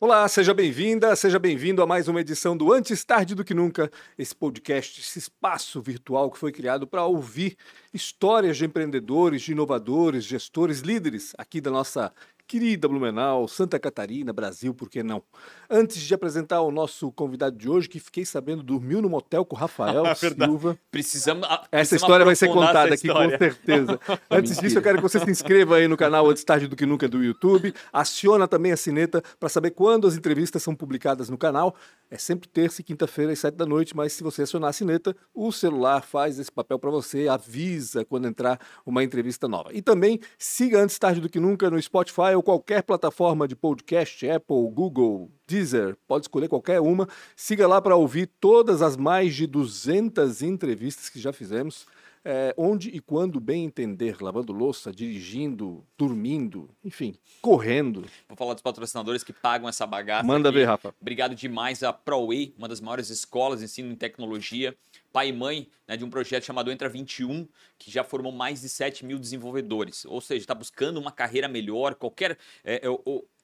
Olá, seja bem-vinda, seja bem-vindo a mais uma edição do Antes Tarde do Que Nunca, esse podcast, esse espaço virtual que foi criado para ouvir histórias de empreendedores, de inovadores, gestores, líderes aqui da nossa querida Blumenau, Santa Catarina, Brasil, por que não? Antes de apresentar o nosso convidado de hoje, que fiquei sabendo dormiu no motel com o Rafael Ah, Silva. Precisamos. Essa história vai ser contada aqui com certeza. Antes disso, eu quero que você se inscreva aí no canal Antes Tarde do Que Nunca do YouTube. Aciona também a sineta para saber quando as entrevistas são publicadas no canal. É sempre terça e quinta-feira às sete da noite, mas se você acionar a sineta, o celular faz esse papel para você, avisa quando entrar uma entrevista nova. E também siga Antes Tarde do Que Nunca no Spotify ou qualquer plataforma de podcast, Apple, Google, Deezer, pode escolher qualquer uma. Siga lá para ouvir todas as mais de 200 entrevistas que já fizemos. É, onde e quando bem entender, lavando louça, dirigindo, dormindo, enfim, correndo. Vou falar dos patrocinadores que pagam essa bagaça. Manda aqui. ver, Rafa. Obrigado demais a ProWay, uma das maiores escolas de ensino em tecnologia, pai e mãe né, de um projeto chamado Entra 21, que já formou mais de 7 mil desenvolvedores. Ou seja, está buscando uma carreira melhor, qualquer. é, é,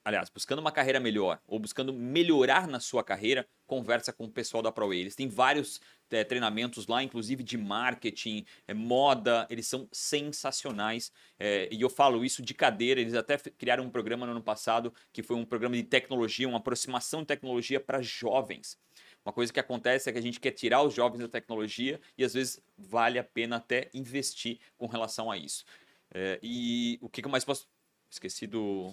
aliás, buscando uma carreira melhor ou buscando melhorar na sua carreira, conversa com o pessoal da ProWay. Eles têm vários é, treinamentos lá, inclusive de marketing, é, moda, eles são sensacionais. É, e eu falo isso de cadeira, eles até criaram um programa no ano passado, que foi um programa de tecnologia, uma aproximação de tecnologia para jovens. Uma coisa que acontece é que a gente quer tirar os jovens da tecnologia e às vezes vale a pena até investir com relação a isso. E o que, que eu mais posso. Esqueci do.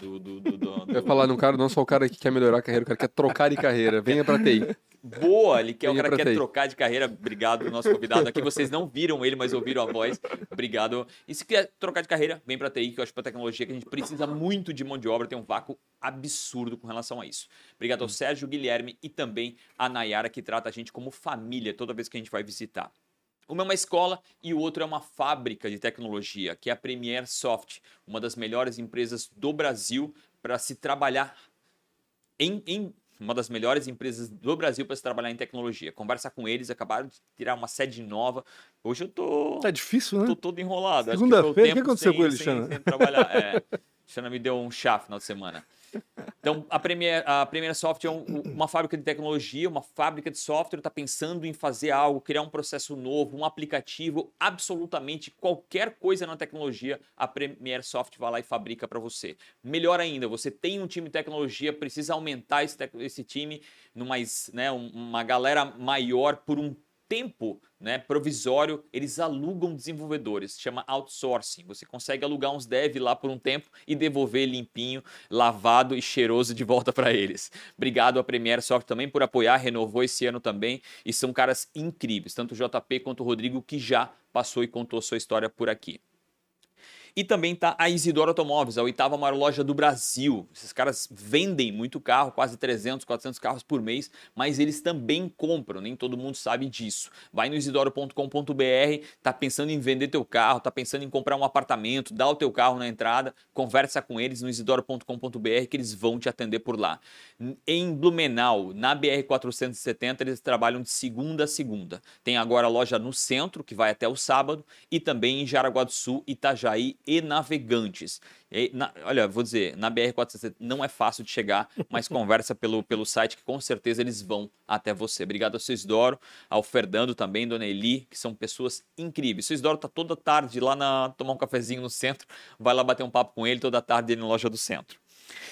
Do, do, do, do- Eu ia falar num cara, não só o cara que quer melhorar a carreira, o cara que quer trocar de carreira. Venha pra TI. Boa, ele quer, o cara quer TI. trocar de carreira. Obrigado, nosso convidado aqui. Vocês não viram ele, mas ouviram a voz. Obrigado. E se quer trocar de carreira, vem pra TI, que eu acho que pra tecnologia que a gente precisa muito de mão de obra, tem um vácuo absurdo com relação a isso. Obrigado ao Sérgio Guilherme e também a Nayara, que trata a gente como família toda vez que a gente vai visitar. Uma é uma escola e o outro é uma fábrica de tecnologia, que é a Premier Soft, uma das melhores empresas do Brasil para se trabalhar em, em uma das melhores empresas do Brasil para se trabalhar em tecnologia. Conversa com eles, acabaram de tirar uma sede nova. Hoje eu tô, É difícil, né? tô todo enrolado. Segunda-feira, o que aconteceu sem- com ele, sem- Xana? sem trabalhar. É, Xana me deu um chá final de semana. Então, a Premier, a Premier Software é um- uma fábrica de tecnologia, uma fábrica de software, está pensando em fazer algo, criar um processo novo, um aplicativo, absolutamente qualquer coisa na tecnologia, a Premier Software vai lá e fabrica para você. Melhor ainda, você tem um time de tecnologia, precisa aumentar esse, esse time, numa, né, um- uma galera maior por um tempo né, provisório, eles alugam desenvolvedores, chama outsourcing. Você consegue alugar uns dev lá por um tempo e devolver limpinho, lavado e cheiroso de volta para eles. Obrigado a Premier Software também por apoiar, renovou esse ano também e são caras incríveis, tanto o JP quanto o Rodrigo que já passou e contou sua história por aqui. E também tá a Isidoro Automóveis, a oitava maior loja do Brasil. Esses caras vendem muito carro, quase 300, 400 carros por mês, mas eles também compram, nem todo mundo sabe disso. Vai no isidoro.com.br, tá pensando em vender teu carro, tá pensando em comprar um apartamento, dá o teu carro na entrada, conversa com eles no isidoro.com.br que eles vão te atender por lá. Em Blumenau, na BR 470, eles trabalham de segunda a segunda. Tem agora a loja no centro, que vai até o sábado, e também em Jaraguá do Sul, Itajaí e Navegantes. E na- olha, vou dizer, na BR 470 não é fácil de chegar, mas conversa pelo, pelo site que com certeza eles vão até você. Obrigado ao Cisdoro, ao Fernando também, Dona Eli, que são pessoas incríveis. O Cisdoro tá toda tarde lá na tomar um cafezinho no centro, vai lá bater um papo com ele toda tarde na loja do centro.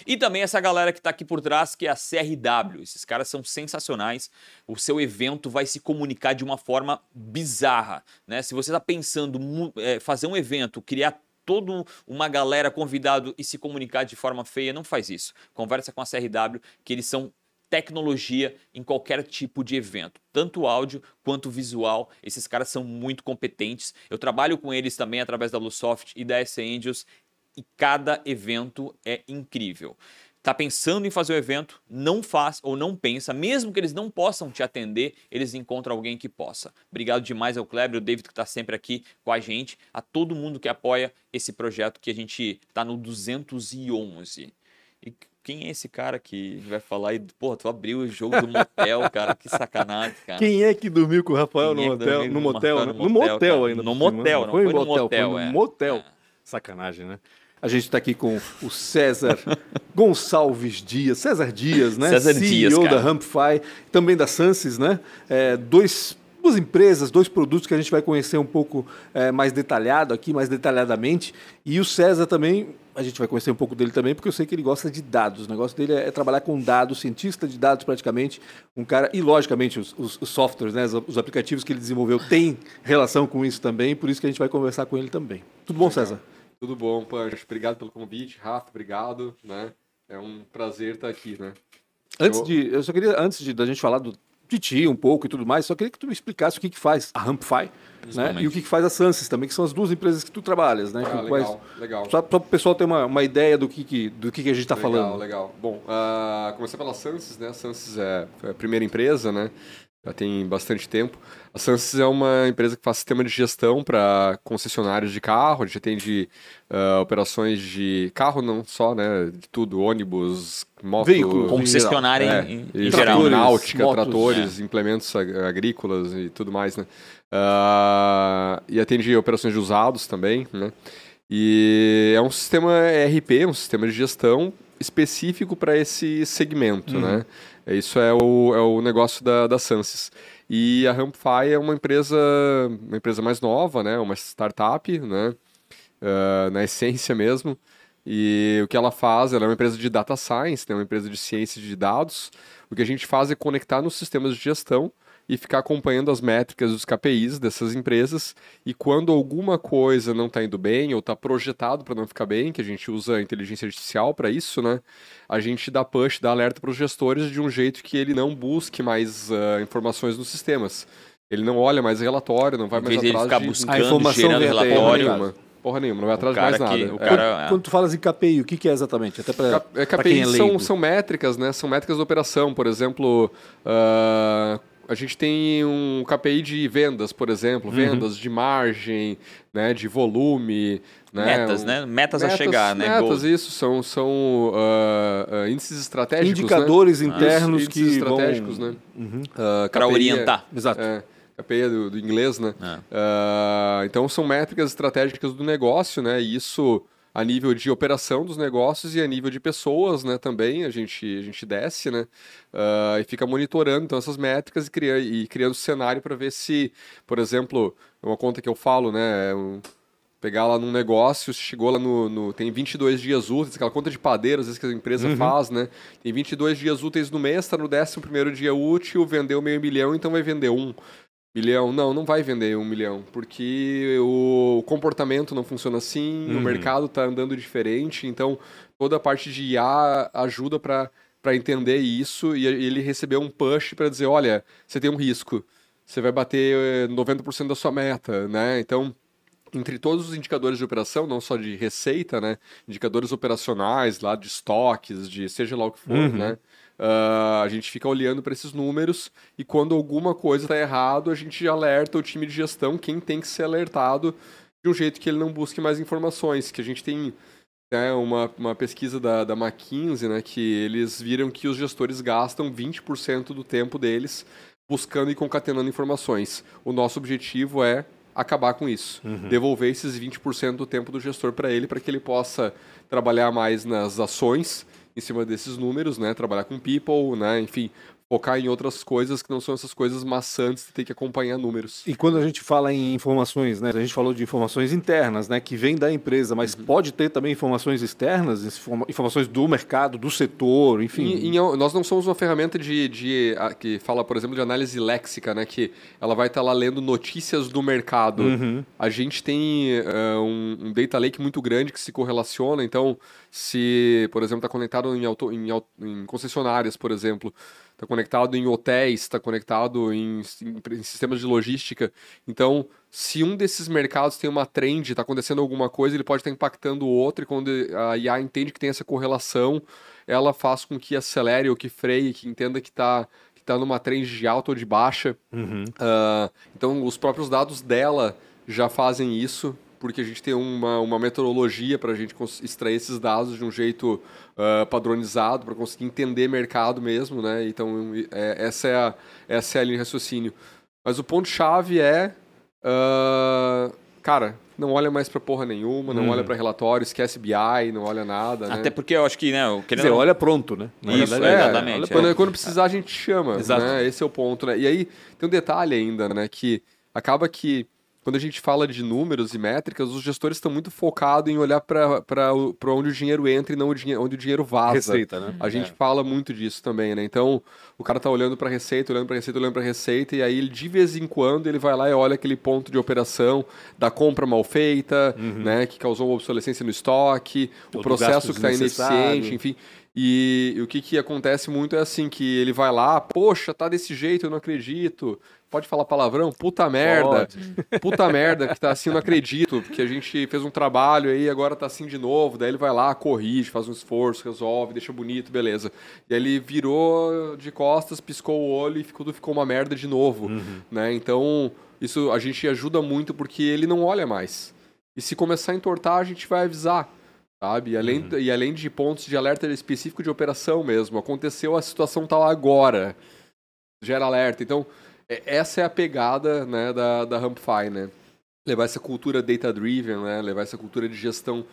E também essa galera que está aqui por trás, que é a CRW. Esses caras são sensacionais. O seu evento vai se comunicar de uma forma bizarra. Né? Se você está pensando é, fazer um evento, criar toda uma galera convidado e se comunicar de forma feia, não faz isso. Conversa com a CRW, que eles são tecnologia em qualquer tipo de evento, tanto áudio quanto visual. Esses caras são muito competentes. Eu trabalho com eles também através da Lusoft e da S Angels e cada evento é incrível. Tá pensando em fazer o evento, não faz ou não pensa, mesmo que eles não possam te atender, eles encontram alguém que possa. Obrigado demais ao Kleber, o David que está sempre aqui com a gente, a todo mundo que apoia esse projeto que a gente tá no 211. E quem é esse cara que vai falar aí? Porra, tu abriu o jogo do motel, cara. Que sacanagem, cara. Quem é que dormiu com o Rafael no é motel? dormiu No com o motel, Rafael né? no No motel, motel cara? ainda. No cima. motel, não foi no no motel, motel, foi é. no motel. É. Sacanagem, né? A gente está aqui com o César Gonçalves Dias, César Dias, né? César CEO Dias, cara. da Rampify, também da Sansis, né? É, dois duas empresas, dois produtos que a gente vai conhecer um pouco é, mais detalhado aqui, mais detalhadamente. E o César também, a gente vai conhecer um pouco dele também, porque eu sei que ele gosta de dados. O negócio dele é, trabalhar com dados, cientista de dados praticamente. Um cara, e logicamente os, os, os softwares, né, os aplicativos que ele desenvolveu têm relação com isso também, por isso que a gente vai conversar com ele também. Tudo bom, César? Tudo bom, Pancho. Obrigado pelo convite. Rafa, obrigado. Né? É um prazer estar aqui, né? Antes eu... de, eu só queria, antes de da gente falar do, de ti um pouco e tudo mais, só queria que tu me explicasse o que, que faz a Rampify né? e o que, que faz a Sansis também, que são as duas empresas que tu trabalhas. Né? Ah, legal, quais... legal. Só, só para o pessoal ter uma, uma ideia do que, que, do que, que a gente está falando. Legal, Bom, uh, começar pela Sansis, né? A Sansis é a primeira empresa, né? Já tem bastante tempo. A Sansis é uma empresa que faz sistema de gestão para concessionários de carro, a gente atende uh, operações de carro, não só, né, de tudo, ônibus, moto... Veículo. Concessionária é, em, em, geral. Náutica, motos, tratores, é. implementos agrícolas e tudo mais, né. Uh, e atende operações de usados também, né. E é um sistema ERP, um sistema de gestão específico para esse segmento, Uhum. né. Isso é o, é o negócio da, da Sansis. E a Rampify é uma empresa, uma empresa mais nova, né? Uma startup, né? Uh, na essência mesmo. E o que ela faz, ela é uma empresa de data science, né? uma empresa de ciência de dados. O que a gente faz é conectar nos sistemas de gestão e ficar acompanhando as métricas dos KPIs dessas empresas. E quando alguma coisa não está indo bem ou está projetado para não ficar bem, que a gente usa a inteligência artificial para isso, né? A gente dá push, dá alerta para os gestores de um jeito que ele não busque mais uh, informações nos sistemas. Ele não olha mais relatório, não vai mais ele atrás ficar de buscando, A informação gerando ele, relatório. nenhuma. Porra nenhuma, não vai atrás de mais que- nada. o É. cara- Quando tu falas em KPI, o que, que é exatamente? Até para Cap- é, KPIs são, são métricas, né? São métricas de operação. Por exemplo, ah, a gente tem um KPI de vendas, por exemplo, Uhum. vendas de margem, né? De volume, né? Metas, Um- né? Metas, a chegar, né? Metas, isso, são, são ah, ah, índices estratégicos, Indicadores né? internos Isso, que índices vão- estratégicos, né? Uhum. Ah, Para é- orientar. Exato. é, KPI é do, do inglês, né? É. Então são métricas estratégicas do negócio, né? E isso a nível de operação dos negócios e a nível de pessoas, né? Também a gente, a gente desce, né? Ah, e fica monitorando então essas métricas e, cria, e criando cenário para ver se, por exemplo, é uma conta que eu falo, né? é um- pegar lá num negócio, chegou lá no, no- Tem 22 dias úteis, aquela conta de padeiro, às vezes que a empresa faz, né? Tem 22 dias úteis no mês, está no 11 dia útil, vendeu meio milhão, então vai vender um milhão. Não, não vai vender um milhão, porque o comportamento não funciona assim, o Uhum. mercado está andando diferente, então toda a parte de IA ajuda para entender isso e ele recebeu um push para dizer, olha, você tem um risco, você vai bater eh, 90% da sua meta, né? Então, entre todos os indicadores de operação, não só de receita, né? Indicadores operacionais lá de estoques, de seja lá o que for, Uhum. né? Ah, a gente fica olhando para esses números e quando alguma coisa está errado, a gente alerta o time de gestão, quem tem que ser alertado de um jeito que ele não busque mais informações, que a gente tem né, uma, uma pesquisa da, da McKinsey, né, que eles viram que os gestores gastam 20% do tempo deles buscando e concatenando informações. O nosso objetivo é acabar com isso, devolver esses 20% do tempo do gestor para ele, para que ele possa trabalhar mais nas ações em cima desses números, né, trabalhar com people, né, enfim, focar em outras coisas que não são essas coisas maçantes de ter que acompanhar números. E quando a gente fala em informações, né? A gente falou de informações internas, né? Que vem da empresa, mas Uhum. pode ter também informações externas, informa- informações do mercado, do setor, enfim. Em- em- nós não somos uma ferramenta de, de- a- que fala, por exemplo, de análise léxica, né? Que ela vai estar lá lendo notícias do mercado. Uhum. A gente tem eh, um, um data lake muito grande que se correlaciona. Então, se, por exemplo, está conectado em, auto, em, em concessionárias, por exemplo, está conectado em hotéis, está conectado em, em- em sistemas de logística. Então, se um desses mercados tem uma trend, está acontecendo alguma coisa, ele pode estar impactando o outro. E quando a IA entende que tem essa correlação, ela faz com que acelere ou que freie, que entenda que está que tá numa trend de alta ou de baixa. Uhum. Ah, então, os próprios dados dela já fazem isso, porque a gente tem uma, uma metodologia para a gente extrair esses dados de um jeito ah, padronizado, para conseguir entender mercado mesmo, né? Então, é- essa, é a, essa é a linha de raciocínio. Mas o ponto-chave é ah, cara, não olha mais pra porra nenhuma, não hum. olha para relatório, esquece BI, não olha nada. Né? Até porque eu acho que, né? Quer dizer, olha pronto, né? Isso, é, exatamente. Olha, é. Quando precisar, a gente chama. Exato. Né? Esse é o ponto, né? E aí tem um detalhe ainda, né? Que acaba que quando a gente fala de números e métricas, os gestores estão muito focados em olhar para onde o dinheiro entra e não o dinheiro, onde o dinheiro vaza. Receita, né? A gente é. fala muito disso também, né? Então, o cara tá olhando para receita, olhando para receita, olhando para receita, e aí ele, de vez em quando ele vai lá e olha aquele ponto de operação da compra mal feita, uhum. né, que causou uma obsolescência no estoque, o processo que está ineficiente, enfim. E, e, o que, que acontece muito é assim, que ele vai lá, poxa, tá desse jeito, eu não acredito. Pode falar palavrão? Puta merda. Pode. Puta merda, que tá assim, não acredito, porque a gente fez um trabalho aí, agora tá assim de novo. Daí ele vai lá, corrige, faz um esforço, resolve, deixa bonito, beleza. E aí ele virou de costas, piscou o olho e ficou, ficou uma merda de novo. Uhum. Né? Então, isso a gente ajuda muito porque ele não olha mais. E se começar a entortar, a gente vai avisar sabe? E além, uhum. e além de pontos de alerta específico de operação mesmo. Aconteceu, a situação tá lá agora. Gera alerta. Então, é, essa é a pegada né, da, da Rampify, né? Levar essa cultura data-driven, né? Levar essa cultura de gestão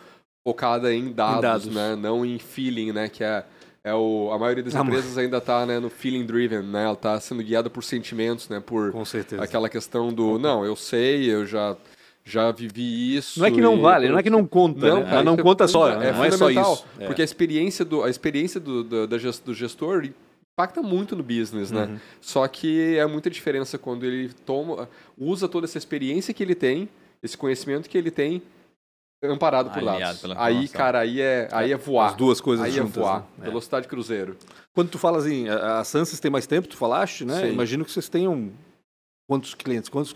focada em dados, em dados, né? Não em feeling, né? Que é, é o, a maioria das empresas ainda está né, no feeling driven, né? Ela está sendo guiada por sentimentos, né? Por Com certeza. aquela questão do, não, eu sei, eu já já vivi isso. Não é que não e... vale, não é que não conta. Não, né? não conta só, é, não é só isso. É. Porque a experiência do, a experiência do, do, do gestor impacta muito no business, né? Uhum. Só que é muita diferença quando ele toma, usa toda essa experiência que ele tem, esse conhecimento que ele tem, amparado por dados. Aí, cara, aí é, aí é voar. As duas coisas aí é juntas, é voar. Né? Velocidade cruzeiro. Quando tu falas em a, a Sanses tem mais tempo, tu falaste, né? Sim. Imagino que vocês tenham quantos clientes, quantos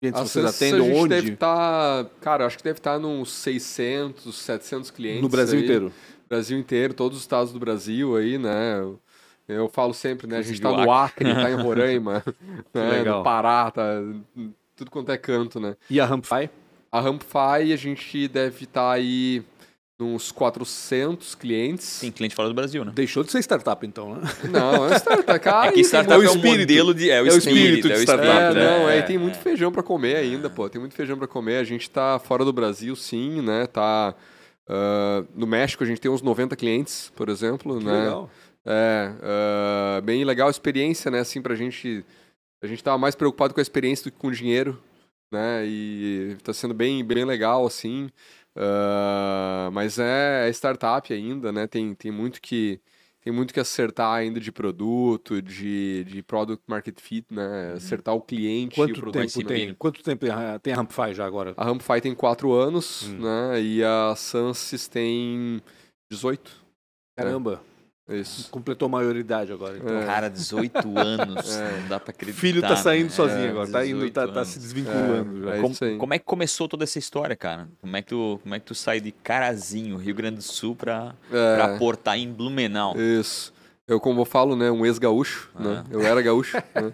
clientes vocês atendem? A gente onde? deve estar, tá, cara, acho que deve estar tá nos 600, 700 clientes. No Brasil aí. inteiro? Brasil inteiro, todos os estados do Brasil aí, né? Eu falo sempre, né? A gente está no Acre, está em Roraima, né? no Pará, tá tudo quanto é canto, né? E a Rampfy? A Rampfy a gente deve estar tá aí uns 400 clientes. Tem cliente fora do Brasil, né? Deixou de ser startup, então, né? Não, é startup. Cara, é que startup é, o é um modelo de... É o, é o espírito, espírito de startup. É, né? não, é, tem muito feijão para comer ainda, pô. Tem muito feijão para comer. A gente tá fora do Brasil, sim, né? Tá... Uh, no México a gente tem uns 90 clientes, por exemplo, que né? Legal. É, uh, bem legal a experiência, né? Assim, pra gente. A gente tava mais preocupado com a experiência do que com o dinheiro, né? E tá sendo bem, bem legal, assim. Uh, mas é, é startup ainda, né? Tem, tem muito que tem muito que acertar ainda de produto, de, de product market fit, né? Uhum. Acertar o cliente quanto e o. Tempo tem, quanto tempo tem a Rampify já agora? A Rampify tem quatro anos, hum. né? E a Sansis tem 18. Caramba! Isso. Completou a maioridade agora. Então. É. Cara, 18 anos. É. Não dá pra acreditar. Filho tá saindo né? sozinho é, agora. Tá, indo, tá, tá, se desvinculando. É, é como, como, é que começou toda essa história, cara? Como é que tu, como é que tu sai de Carazinho, Rio Grande do Sul, pra, é. pra aportar em Blumenau? Isso. Eu, como eu falo, né, um ex-gaúcho, né? ah. né? Eu era gaúcho. né?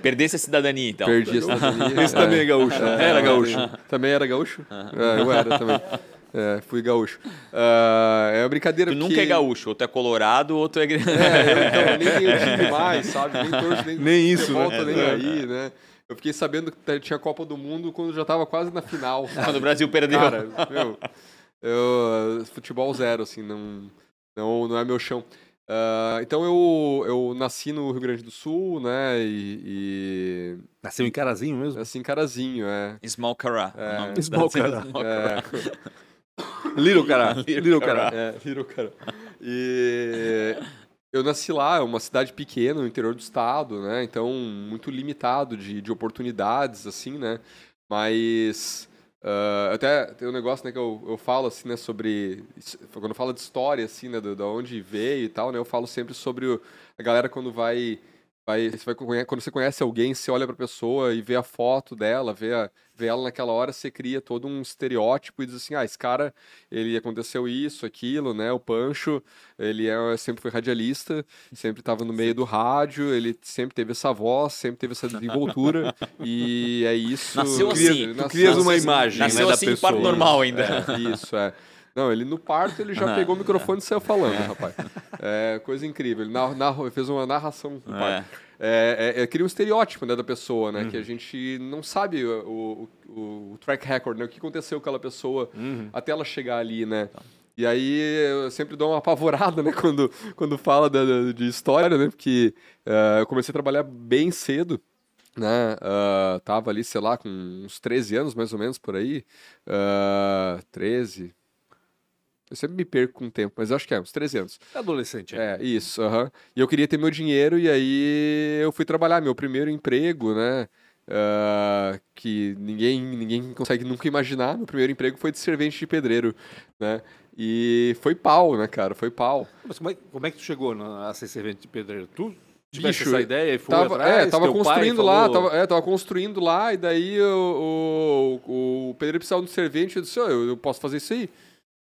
Perdesse a cidadania, então. Perdi a cidadania. Esse também é gaúcho. era gaúcho. Também era gaúcho? eu era também. É, fui gaúcho. Uh, é uma brincadeira Tu nunca é gaúcho, ou tu é colorado, ou tu é... é, eu, então, nem tenho time mais, sabe? Nem torço, nem, nem isso, volta né? nem é, aí, né? Eu fiquei sabendo que tinha Copa do Mundo quando já tava quase na final. Quando o Brasil perdeu. Cara, meu, eu, futebol zero, assim, não, não, não é meu chão. Uh, então eu, eu nasci no Rio Grande do Sul, né? E. e... Nasceu em Carazinho mesmo? Nasci em Carazinho, é. Small Cará. É. Small Cará. É. Little Cará. Little Cará. É, Little Cará. E eu nasci lá, é uma cidade pequena no interior do estado, né? Então, muito limitado de, de oportunidades, assim, né? Mas uh, até tem um negócio né, que eu, eu falo, assim, né? Sobre... Quando eu falo de história, assim, né? Da onde veio e tal, né? Eu falo sempre sobre o, a galera quando vai vai, você vai quando você conhece alguém, você olha para a pessoa e vê a foto dela, vê, a, vê ela naquela hora, você cria todo um estereótipo e diz assim, ah, esse cara, ele aconteceu isso, aquilo, né? O Pancho, ele é, sempre foi radialista, sempre estava no meio do rádio, ele sempre teve essa voz, sempre teve essa desenvoltura e é isso. Nasceu assim. Tu crias uma imagem, Nasceu né, assim da pessoa. normal ainda. É, isso, é. Não, ele no parto ele já pegou o microfone e saiu falando, rapaz. É coisa incrível. Ele narra, fez uma narração no parto. é, é, é, cria um estereótipo né, da pessoa, né? Uhum. Que a gente não sabe o, o, o, track record, né? O que aconteceu com aquela pessoa uhum. até ela chegar ali, né? Tá. E aí eu sempre dou uma apavorada, né? Quando, quando fala de, de história, né? Porque uh, eu comecei a trabalhar bem cedo, né? Uh, tava ali, sei lá, com uns 13 anos mais ou menos por aí. Uh, 13, eu sempre me perco com o tempo, mas acho que é uns 13 anos. É adolescente, é. É, isso. Uh -huh. E eu queria ter meu dinheiro e aí eu fui trabalhar. Meu primeiro emprego, né? Uh, que ninguém, ninguém consegue nunca imaginar. Meu primeiro emprego foi de servente de pedreiro, né? E foi pau, né, cara? Foi pau. Mas como é, como é que tu chegou a ser servente de pedreiro? Tu tivesse essa ideia e foi tava, atrás? É, tava construindo lá, tava, é, tava construindo lá, e daí o, o, o pedreiro precisava de um servente, eu disse, oh, eu, eu posso fazer isso aí.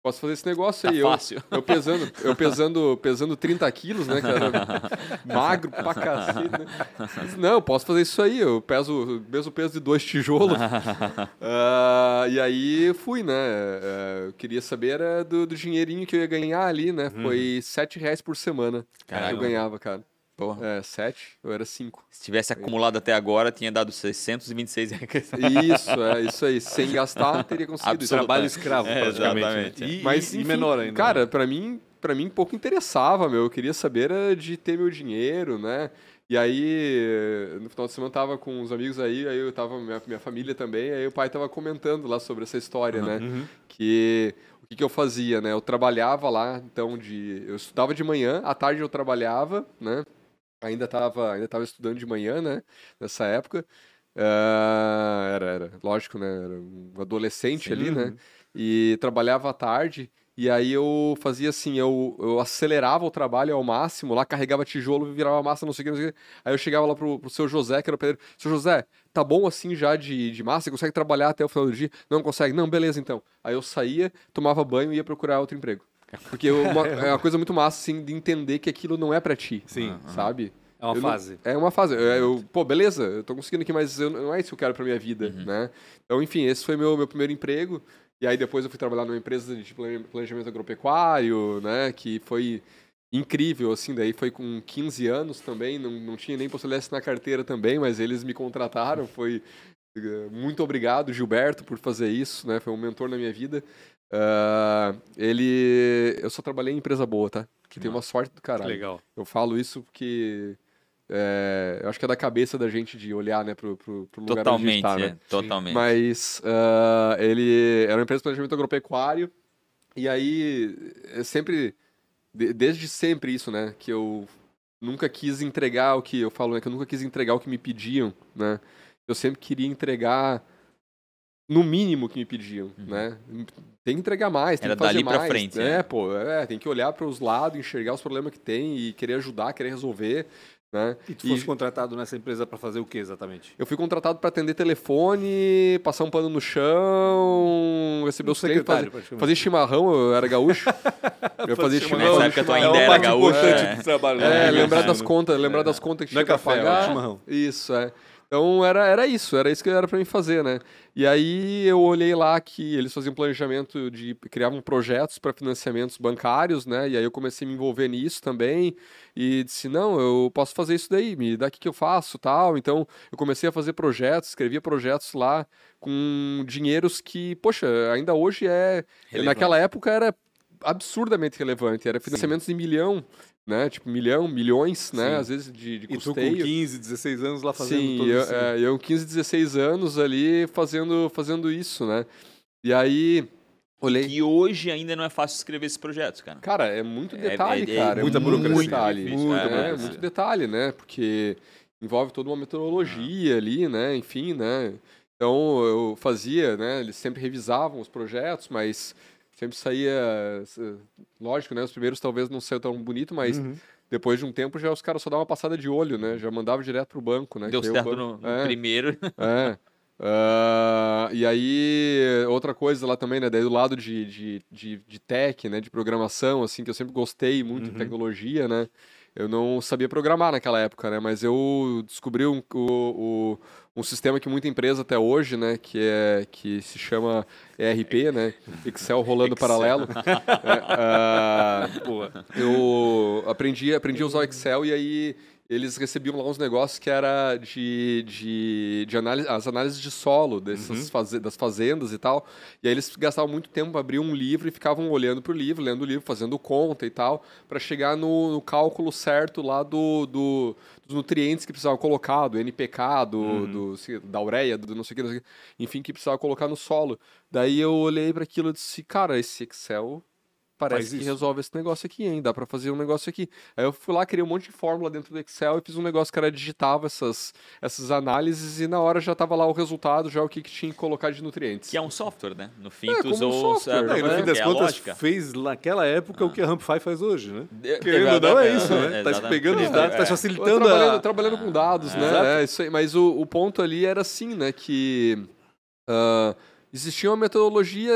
Posso fazer esse negócio tá aí. Fácil. Eu, eu, pesando, eu pesando, pesando 30 quilos, né, cara? Magro pra cacete, né? Não, eu posso fazer isso aí. Eu peso o mesmo peso de dois tijolos. uh, e aí fui, né? Uh, eu queria saber era do, do, dinheirinho que eu ia ganhar ali, né? Hum. Foi 7 reais por semana Caramba. que eu ganhava, cara. Porra. É, 7, eu era 5. Se tivesse acumulado até agora, tinha dado 626 reais. Isso, é isso aí. Sem gastar, teria conseguido. Trabalho escravo, é, praticamente. Exatamente. E, Mas, enfim, e menor ainda. Cara, né? pra mim, pra mim pouco interessava, meu. Eu queria saber de ter meu dinheiro, né? E aí, no final de semana, eu tava com uns amigos aí, aí eu tava, minha, minha família também, aí o pai tava comentando lá sobre essa história, uhum. né? Uhum. Que o que, que eu fazia, né? Eu trabalhava lá, então, de. Eu estudava de manhã, à tarde eu trabalhava, né? Ainda estava ainda tava estudando de manhã, né? Nessa época. Uh, era, era, lógico, né? Era um adolescente Sim. ali, né? E trabalhava à tarde. E aí eu fazia assim, eu, eu acelerava o trabalho ao máximo, lá carregava tijolo, virava massa, não sei o que, não sei o que. Aí eu chegava lá pro, pro seu José, que era o pedreiro. Seu José, tá bom assim já de, de massa? Você consegue trabalhar até o final do dia? Não consegue? Não, beleza então. Aí eu saía, tomava banho e ia procurar outro emprego. Porque uma, é uma coisa muito massa, assim, de entender que aquilo não é para ti. Sim. Sabe? É uma eu fase. Não, é uma fase. Eu, eu, pô, beleza, eu tô conseguindo aqui, mas eu, não é isso que eu quero pra minha vida, uhum. né? Então, enfim, esse foi meu, meu primeiro emprego. E aí depois eu fui trabalhar numa empresa de planejamento agropecuário, né? Que foi incrível, assim, daí foi com 15 anos também, não, não tinha nem possibilidade na carteira também, mas eles me contrataram, foi eh, muito obrigado, Gilberto, por fazer isso, né? Foi um mentor na minha vida. Uh, ele. Eu só trabalhei em empresa boa, tá? Que tem uma sorte do caralho. Que legal. Eu falo isso porque. É, eu acho que é da cabeça da gente de olhar né, pro, pro, pro lugar totalmente, onde a gente tá, né? É, totalmente. Mas uh, ele era uma empresa de planejamento agropecuário. E aí, é sempre. Desde sempre isso, né? Que eu nunca quis entregar o que. Eu falo, né? Que eu nunca quis entregar o que me pediam, né? Eu sempre queria entregar no mínimo que me pediam, uhum. né? Tem que entregar mais, tem Era que fazer dali mais. frente, né? É, pô, é, tem que olhar para os lados, enxergar os problemas que tem e querer ajudar, querer resolver. Né? E tu e... fosse contratado nessa empresa para fazer o que exatamente? Eu fui contratado para atender telefone, passar um pano no chão, receber os clientes, fazer, fazer chimarrão, eu era gaúcho. eu fazia chimarrão. Nessa época tu ainda é era gaúcho. É, trabalho, né? é lembrar das contas, lembrar é. das contas que é tinha é café, pagar. É chimarrão. Isso, é. Então era, era isso, era isso que era para mim fazer, né? E aí eu olhei lá que eles faziam planejamento de criavam projetos para financiamentos bancários, né? E aí eu comecei a me envolver nisso também e disse: "Não, eu posso fazer isso daí, me dá o que eu faço", tal. Então eu comecei a fazer projetos, escrevia projetos lá com dinheiros que, poxa, ainda hoje é, Relevante. naquela época era absurdamente relevante, era financiamentos Sim. de milhão né? Tipo, milhão, milhões, né? Sim. Às vezes de, de custeio. E tu com 15, 16 anos lá fazendo Sim, todo eu, isso. É, eu 15, 16 anos ali fazendo, fazendo isso, né? E aí... Olhei. E hoje ainda não é fácil escrever esses projetos, cara. Cara, é muito é, detalhe, é, é, cara. muita burocracia. Muito detalhe. Difícil, muito, é, muito detalhe, né? Porque envolve toda uma metodologia ali, né? Enfim, né? Então eu fazia, né? Eles sempre revisavam os projetos, mas sempre saía. Lógico, né? Os primeiros talvez não saiam tão bonito, mas uhum. depois de um tempo já os caras só davam uma passada de olho, né? Já mandava direto pro banco, né? Deu que certo banco... no, no é, primeiro. É. Uh, e aí, outra coisa lá também, né? Daí do lado de, de, de, de tech, né? De programação, assim, que eu sempre gostei muito uhum. de tecnologia, né? Eu não sabia programar naquela época, né? Mas eu descobri um, o, o, um sistema que muita empresa até hoje, né? Que, é, que se chama ERP, né? Excel rolando Excel. paralelo. é, uh, eu aprendi, aprendi a usar o Excel e aí eles recebiam lá uns negócios que era de, de, de análise, as análises de solo dessas uhum. faze, das fazendas e tal. E aí eles gastavam muito tempo para abrir um livro e ficavam olhando para o livro, lendo o livro, fazendo conta e tal, para chegar no, no, cálculo certo lá do, do, dos nutrientes que precisavam colocar, do NPK, do, uhum. do da ureia, do não sei o que, enfim, que precisava colocar no solo. Daí eu olhei para aquilo e disse, cara, esse Excel parece que resolve esse negócio aqui, hein? Dá para fazer um negócio aqui. Aí eu fui lá, criei um monte de fórmula dentro do Excel e fiz um negócio que era digitava essas, essas análises e na hora já tava lá o resultado, já o que, que tinha que colocar de nutrientes. Que é um software, né? No fim, é, tu usou... Um software, é, no fim das é contas, fez naquela época ah. o que a Rampify faz hoje, né? Querendo ou não, é isso, né? Tá pegando os dados, tá facilitando trabalhando, a... Trabalhando com dados, né? É, isso aí. Mas o, o ponto ali era assim, né? Que... Uh, existia uma metodologia,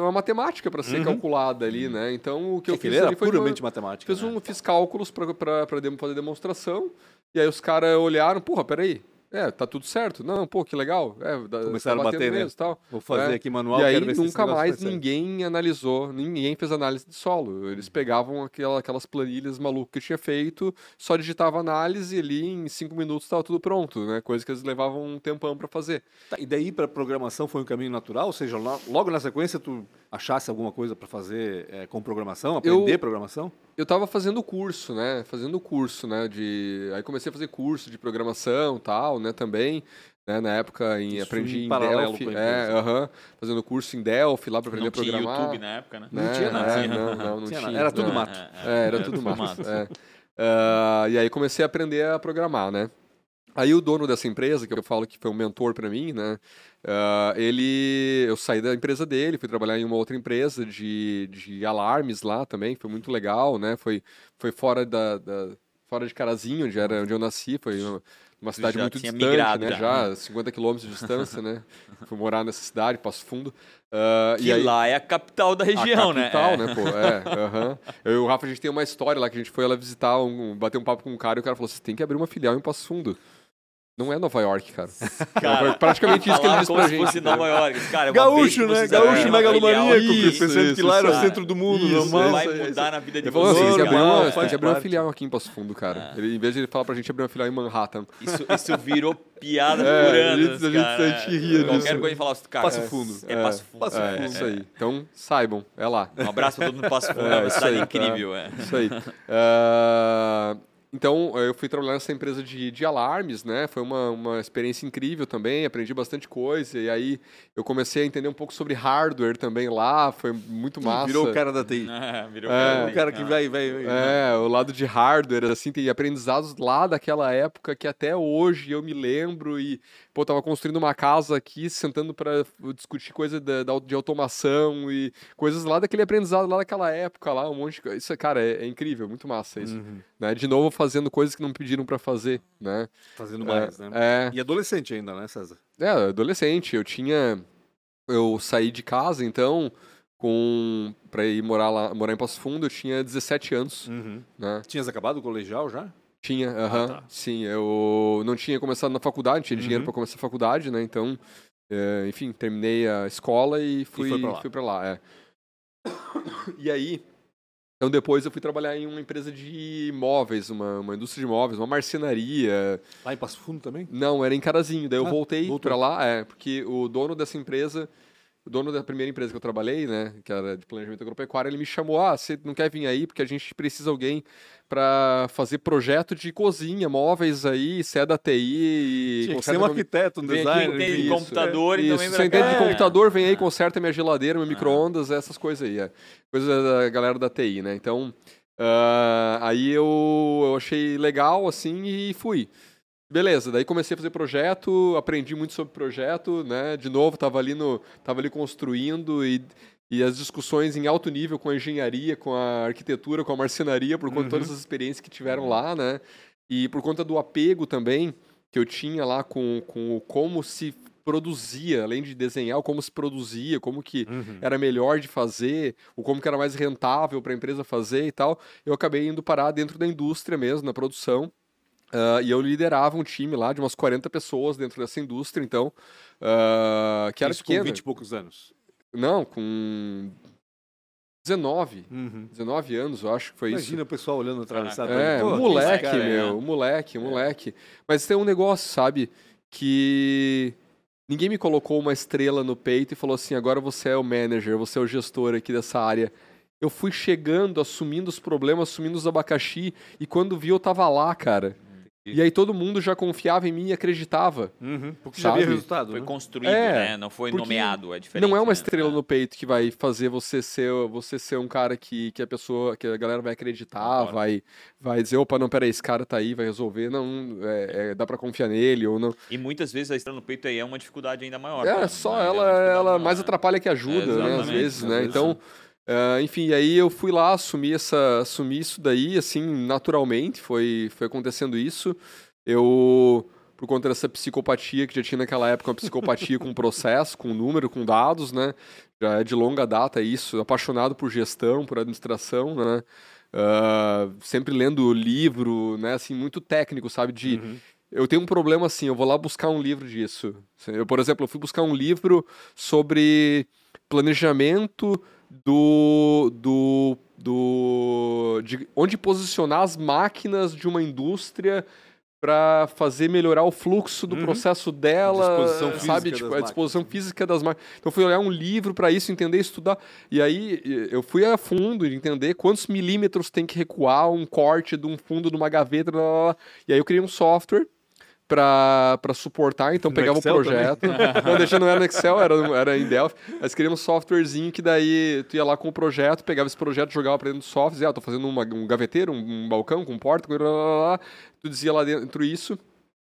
uma matemática para ser uhum. calculada ali, né? Então o que, que eu fiz ali foi puramente uma, matemática. Fiz, né? um, fiz cálculos para fazer demonstração e aí os caras olharam, porra, peraí, é, tá tudo certo. Não, pô, que legal. É, Começaram tá a bater mesmo, tal. Vou fazer é. aqui manual. E aí nunca mais ninguém analisou, ninguém fez análise de solo. Eles pegavam aquela, aquelas planilhas malucas que tinha feito, só digitava análise ali em cinco minutos estava tudo pronto, né? Coisa que eles levavam um tempão para fazer. Tá, e daí para programação foi um caminho natural, ou seja, logo na sequência tu achasse alguma coisa para fazer é, com programação, aprender eu, programação? Eu estava fazendo curso, né? Fazendo curso, né? De aí comecei a fazer curso de programação, tal, né? Também. Né, na época em, aprendi em, Delphi, é, uh -huh, fazendo curso em Delphi lá para aprender a programar. Não tinha YouTube na época, né? Não tinha nada. É, não, não, não, tinha. Era tudo mato. É, era tudo mato. É. Uh, e aí comecei a aprender a programar, né? Aí o dono dessa empresa, que eu falo que foi um mentor para mim, né? Uh, ele, eu saí da empresa dele, fui trabalhar em uma outra empresa de, de alarmes lá também, foi muito legal, né? Foi, foi fora da, da fora de Carazinho, onde era onde eu nasci, foi uma, uma cidade muito distante, migrado, né? Já, 50 quilômetros de distância, né? Fui morar nessa cidade, Passo Fundo. Uh, que e aí, lá é a capital da região, a capital, né? né, pô, é. Uh -huh. Eu e o Rafa, a gente tem uma história lá que a gente foi lá visitar, um, bater um papo com um cara e o cara falou: você tem que abrir uma filial em Passo Fundo. Não é Nova York, cara. cara é praticamente isso que ele disse pra gente. fosse Nova York. Cara, Gaúcho, né? Gaúcho megalomaníaco, pensando que lá era o centro do mundo. Isso, normal. vai mudar na vida de vocês. Assim, tem que abrir uma, tem que abrir uma filial aqui em Passo Fundo, cara. É. Ele, em vez de ele falar pra gente abrir uma filial em Manhattan. Isso, isso virou piada é, por anos, a gente, cara. A gente ria disso. Qualquer coisa falar, cara. Passo Fundo. É, Passo Fundo. Passo Fundo. É, isso aí. Então, saibam, é lá. Um abraço pra todo mundo Passo Fundo. É uma cidade incrível. É. Isso aí. Então, eu fui trabalhar nessa empresa de, de alarmes, né? Foi uma, uma experiência incrível também, aprendi bastante coisa. E aí eu comecei a entender um pouco sobre hardware também lá, foi muito massa. Virou o cara da TI. É, virou é, o cara que vai, vai, vai. É, o lado de hardware, assim, tem aprendizados lá daquela época que até hoje eu me lembro e pô, tava construindo uma casa aqui, sentando para discutir coisa de, de, automação e coisas lá daquele aprendizado lá daquela época lá, um monte de coisa. Isso, cara, é, é incrível, muito massa isso. Uhum. Né? De novo, fazendo coisas que não pediram para fazer, né? Fazendo mais, é, né? É... E adolescente ainda, né, César? É, adolescente. Eu tinha... Eu saí de casa, então com para ir morar lá, morar em Passo Fundo, eu tinha 17 anos, uhum. né? Tinhas acabado o colegial já? Tinha, aham. Uh -huh, ah, tá. Sim, eu não tinha começado na faculdade, tinha uhum. dinheiro para começar a faculdade, né? Então, é, enfim, terminei a escola e fui, e fui para lá. lá é. E aí, então depois eu fui trabalhar em uma empresa de imóveis, uma, uma indústria de imóveis, uma marcenaria. Lá em Passo Fundo também? Não, era em Carazinho. Daí eu ah, voltei para lá, é, porque o dono dessa empresa o dono da primeira empresa que eu trabalhei, né, que era de planejamento agropecuário, ele me chamou, ah, você não quer vir aí porque a gente precisa de alguém para fazer projeto de cozinha, móveis aí, você é da TI e... Tinha que ser um arquiteto, um designer. Tem de computador é, e também... Você entende de computador, vem aí, conserta minha geladeira, meu ah. micro-ondas, essas coisas aí, é. Coisa da galera da TI, né, então... Uh, aí eu, eu achei legal, assim, e fui. Beleza, daí comecei a fazer projeto, aprendi muito sobre projeto, né? De novo, estava ali no, tava ali construindo e, e as discussões em alto nível com a engenharia, com a arquitetura, com a marcenaria, por conta uhum. de todas as experiências que tiveram lá, né? E por conta do apego também que eu tinha lá com, com como se produzia, além de desenhar, como se produzia, como que uhum. era melhor de fazer, ou como que era mais rentável para a empresa fazer e tal, eu acabei indo parar dentro da indústria mesmo, na produção, Uh, e eu liderava um time lá de umas 40 pessoas dentro dessa indústria, então, uh, que era Isso pequena. com 20 e poucos anos? Não, com 19. Uhum. 19 anos, eu acho que foi Imagina isso. Imagina o pessoal olhando atravessado. É, um moleque, cara, meu, é. moleque, é. moleque. Mas tem um negócio, sabe, que ninguém me colocou uma estrela no peito e falou assim: agora você é o manager, você é o gestor aqui dessa área. Eu fui chegando, assumindo os problemas, assumindo os abacaxi, e quando vi, eu tava lá, cara. E aí todo mundo já confiava em mim e acreditava. Uhum, porque sabe? já havia resultado. Foi né? construído, é, né? Não foi nomeado, é diferente. Não é uma né? estrela no peito que vai fazer você ser, você ser um cara que, que a pessoa, que a galera vai acreditar, vai, vai dizer, opa, não, peraí, esse cara tá aí, vai resolver. Não, é, é, dá pra confiar nele ou não. E muitas vezes a estrela no peito aí é uma dificuldade ainda maior. É, só ela, ela mais atrapalha que ajuda, é, né? Às vezes, né? Então... Uh, enfim, aí eu fui lá assumir, essa, assumir isso daí, assim, naturalmente, foi, foi acontecendo isso. Eu, por conta dessa psicopatia que já tinha naquela época, uma psicopatia com processo, com número, com dados, né? Já é de longa data isso, apaixonado por gestão, por administração, né? Uh, sempre lendo livro, né? Assim, muito técnico, sabe? De uhum. eu tenho um problema assim, eu vou lá buscar um livro disso. Eu, por exemplo, eu fui buscar um livro sobre planejamento do, do, do de onde posicionar as máquinas de uma indústria para fazer melhorar o fluxo do uhum. processo dela, sabe, tipo, a disposição física das máquinas. Então fui olhar um livro para isso, entender, estudar, e aí eu fui a fundo de entender quantos milímetros tem que recuar um corte de um fundo de uma gaveta, blá, blá, blá. e aí eu criei um software para suportar, então no pegava Excel o projeto. não, deixando não era no Excel, era, era em Delphi. Mas criamos um softwarezinho que daí tu ia lá com o projeto, pegava esse projeto, jogava para dentro do software, dizia, ah, tô fazendo uma, um gaveteiro, um, um balcão com porta, blá, blá, blá, tu dizia lá dentro isso,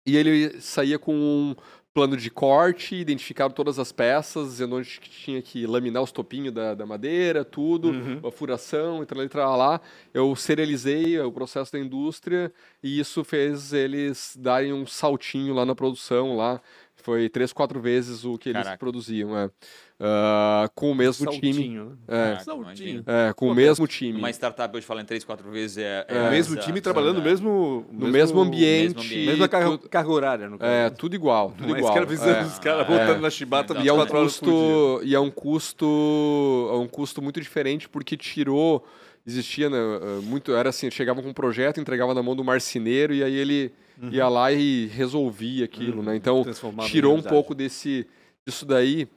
e ele saía com um plano de corte, identificaram todas as peças, dizendo onde tinha que laminar os topinhos da, da madeira, tudo, uhum. a furação, entrar lá, lá. Eu serializei o processo da indústria e isso fez eles darem um saltinho lá na produção, lá. Foi três, quatro vezes o que eles Caraca. produziam. É. Uh, com o mesmo Saltinho. time. Né? É, Saltinho. é, com Pô, o mesmo time. Uma startup hoje fala em três, quatro vezes é. é, é o mesmo time trabalhando no mesmo, no mesmo, ambiente. Mesmo ambiente. Mesma carga, carga horária, no caso. É, tudo igual. Tudo igual. É, os caras voltando na chibata e é um custo E é um custo. É um custo muito diferente porque tirou. Existia, né, muito. Era assim, chegava com um projeto, entregava na mão do marceneiro e aí ele uhum. ia lá e resolvia aquilo, uhum. né? Então tirou um pouco desse, disso daí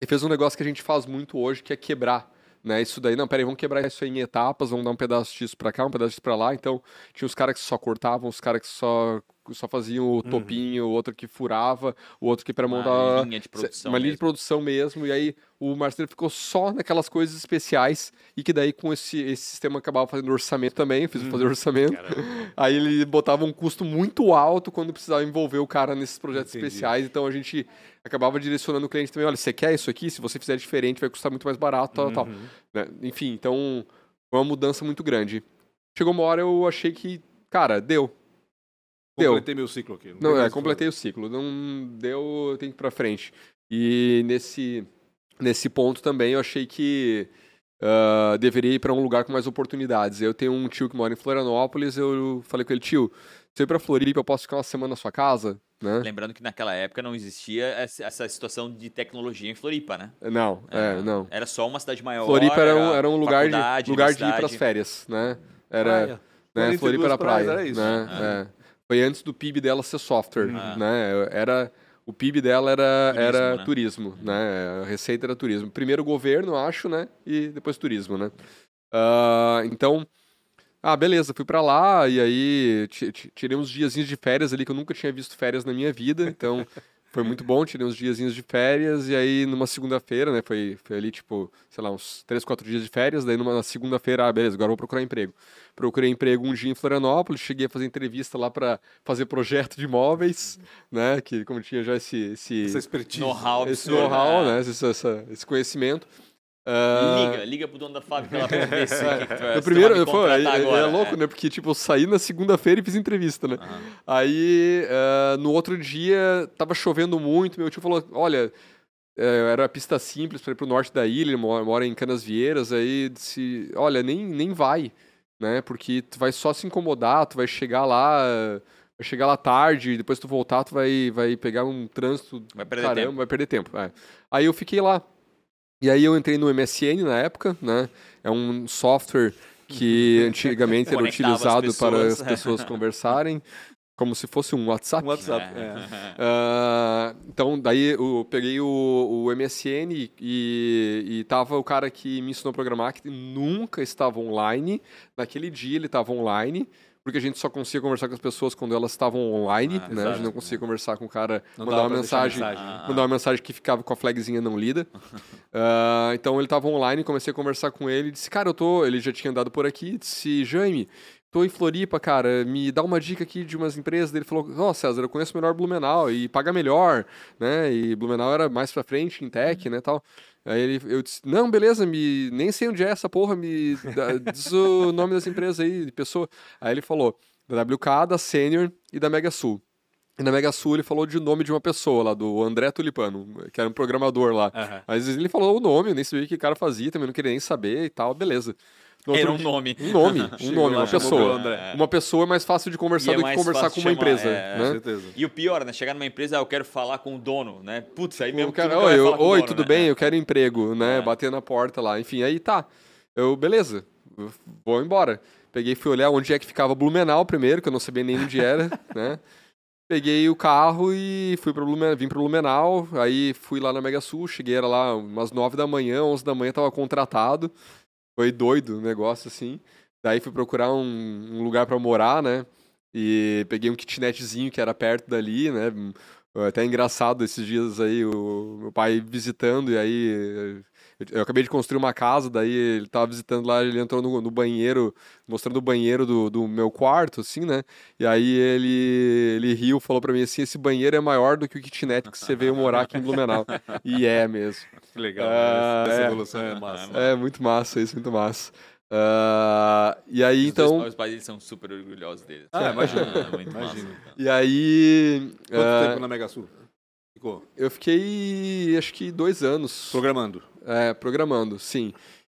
e fez um negócio que a gente faz muito hoje, que é quebrar. Né, isso daí, não, peraí, vamos quebrar isso aí em etapas, vamos dar um pedaço disso pra cá, um pedaço disso pra lá. Então, tinha os caras que só cortavam, os caras que só só faziam o uhum. topinho, o outro que furava, o outro que para montar uma linha de produção, uma linha de produção mesmo. E aí o Marcelo ficou só naquelas coisas especiais e que daí com esse, esse sistema acabava fazendo orçamento também, fiz uhum. fazer orçamento. Caramba. Aí ele botava um custo muito alto quando precisava envolver o cara nesses projetos Entendi. especiais. Então a gente acabava direcionando o cliente também, olha, você quer isso aqui? Se você fizer diferente, vai custar muito mais barato, tal, uhum. tal. Né? Enfim, então foi uma mudança muito grande. Chegou uma hora eu achei que, cara, deu deu. Completei meu ciclo aqui. Não, não é, completei o ciclo. Não deu, eu tenho que ir pra frente. E nesse, nesse ponto também eu achei que uh, deveria ir para um lugar com mais oportunidades. Eu tenho um tio que mora em Florianópolis, eu falei com ele, tio, se eu ir pra Floripa, eu posso ficar uma semana na sua casa? Né? Lembrando que naquela época não existia essa situação de tecnologia em Floripa, né? Não, é, é não. Era só uma cidade maior. Floripa era um, era um lugar, de, lugar de ir para as férias, né? Era, né? Floripa era praia. Era isso. Né? É. é. Foi antes do PIB dela ser software, uhum. né? Era o PIB dela era turismo, era né? turismo, né? A receita era turismo. Primeiro governo, acho, né? E depois turismo, né? Uh, então, ah, beleza, fui para lá e aí tirei uns diazinhos de férias ali que eu nunca tinha visto férias na minha vida, então foi muito bom, tirei uns diazinhos de férias e aí numa segunda-feira, né, foi, foi ali tipo, sei lá, uns três, quatro dias de férias, daí numa segunda-feira, ah, beleza, agora vou procurar emprego. Procurei emprego um dia em Florianópolis, cheguei a fazer entrevista lá para fazer projeto de imóveis, né, que como tinha já esse... esse Essa expertise. Know-how. Esse know-how, né, esse, essa, esse conhecimento. Uh... Liga, liga pro dono da fábrica lá pra ver se é. tu, no primeiro, eu, pô, é, agora, é louco, é. né? Porque, tipo, eu saí na segunda-feira e fiz entrevista, né? Uhum. Aí, uh, no outro dia, tava chovendo muito, meu tio falou, olha, é, era pista simples para ir pro norte da ilha, ele mora, mora em Canasvieiras, aí disse, olha, nem, nem vai, né? Porque tu vai só se incomodar, tu vai chegar lá... Vai chegar lá tarde, depois tu voltar, tu vai, vai pegar um trânsito. Vai perder caramba, tempo. Vai perder tempo. É. Aí eu fiquei lá E aí eu entrei no MSN na época, né? É um software que antigamente era utilizado para as pessoas conversarem. Como se fosse um WhatsApp. WhatsApp, é. é. Uh, então, daí eu peguei o, o MSN e, e tava o cara que me ensinou a programar, que nunca estava online. Naquele dia ele estava online, porque a gente só conseguia conversar com as pessoas quando elas estavam online, ah, né? Exato, a gente não conseguia é. conversar com o cara, não mandar uma mensagem, mensagem. Ah, mandar uma mensagem que ficava com a flagzinha não lida. uh, então ele estava online, comecei a conversar com ele, disse, cara, eu tô, ele já tinha andado por aqui, disse, Jaime, tô em Floripa, cara, me dá uma dica aqui de umas empresas. Ele falou, ó, oh, César, eu conheço melhor Blumenau e paga melhor, né? E Blumenau era mais pra frente em tech, né, tal. Aí ele, eu disse, não, beleza, me, nem sei onde é essa porra, me diz o nome das empresas aí, de pessoa. Aí ele falou, da WK, da Senior e da Mega Sul. E na Mega Sul ele falou de nome de uma pessoa lá, do André Tulipano, que era um programador lá. Uhum. Mas ele falou o nome, eu nem sabia o que o cara fazia, também não queria nem saber e tal, beleza. Era um nome. Um nome, um nome, uma pessoa. Uma pessoa é mais fácil de conversar é do que conversar com uma empresa. É, né? certeza. E o pior, né? Chegar numa empresa, ah, eu quero falar com o dono, né? Putz, aí mesmo. Cara, oi, oi dono, tudo né? bem? Eu quero emprego, né? É. Bater na porta lá. Enfim, aí tá. Eu, beleza, vou embora. Peguei fui olhar onde é que ficava Blumenau primeiro, que eu não sabia nem onde era, né? Peguei o carro e fui para Blumenau, vim para Blumenau, aí fui lá na Mega Sul, cheguei era lá umas nove da manhã, onze da manhã tava contratado. Foi doido o negócio, assim. Daí fui procurar um, um lugar para morar, né? E peguei um kitnetzinho que era perto dali, né? Até engraçado esses dias aí, o meu pai visitando, e aí eu acabei de construir uma casa, daí ele tava visitando lá, ele entrou no, no banheiro, mostrando o banheiro do, do, meu quarto, assim, né? E aí ele, ele riu, falou para mim assim: esse banheiro é maior do que o kitnet que você veio morar aqui em Blumenau. e é mesmo. Legal, ah, essa é, evolução é massa. É, muito massa isso, muito massa. Uh, e aí, Os então. Os pais são super orgulhosos deles. Ah, imagina. Ah, imagina. E aí. Quanto uh, tempo na Mega Sul? Ficou? Eu fiquei, acho que dois anos. Programando? É, programando, sim.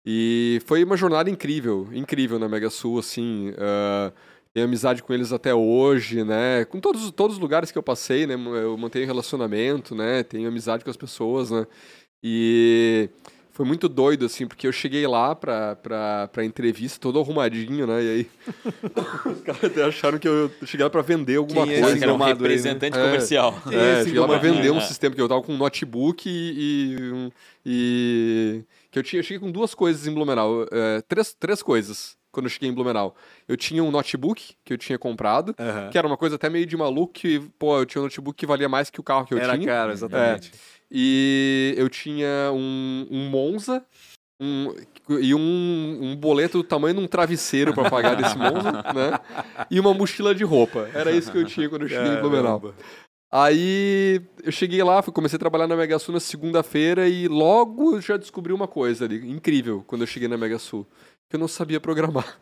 E foi uma jornada incrível, incrível na Mega Sul, assim. Uh, tenho amizade com eles até hoje, né? Com todos, todos os lugares que eu passei, né? Eu mantenho relacionamento, né? Tenho amizade com as pessoas, né? E foi muito doido, assim, porque eu cheguei lá pra, pra, pra entrevista todo arrumadinho, né? E aí os caras até acharam que eu cheguei lá pra vender alguma Quem coisa. É era um representante aí, né? comercial. É, é cheguei lá pra vender um sistema, porque eu tava com um notebook e... e, e que eu, tinha, eu cheguei com duas coisas em Blumenau. É, três, três coisas quando eu cheguei em Blumenau. Eu tinha um notebook que eu tinha comprado, uhum. que era uma coisa até meio de maluco, que, pô, eu tinha um notebook que valia mais que o carro que eu era tinha. Era caro, exatamente. É. E eu tinha um, um Monza um, e um, um boleto do tamanho de um travesseiro para pagar desse Monza, né? E uma mochila de roupa. Era isso que eu tinha quando eu cheguei em Blumenau. Aí eu cheguei lá, comecei a trabalhar na Mega Sul na segunda-feira e logo já descobri uma coisa ali, incrível, quando eu cheguei na Mega Sul, que eu não sabia programar.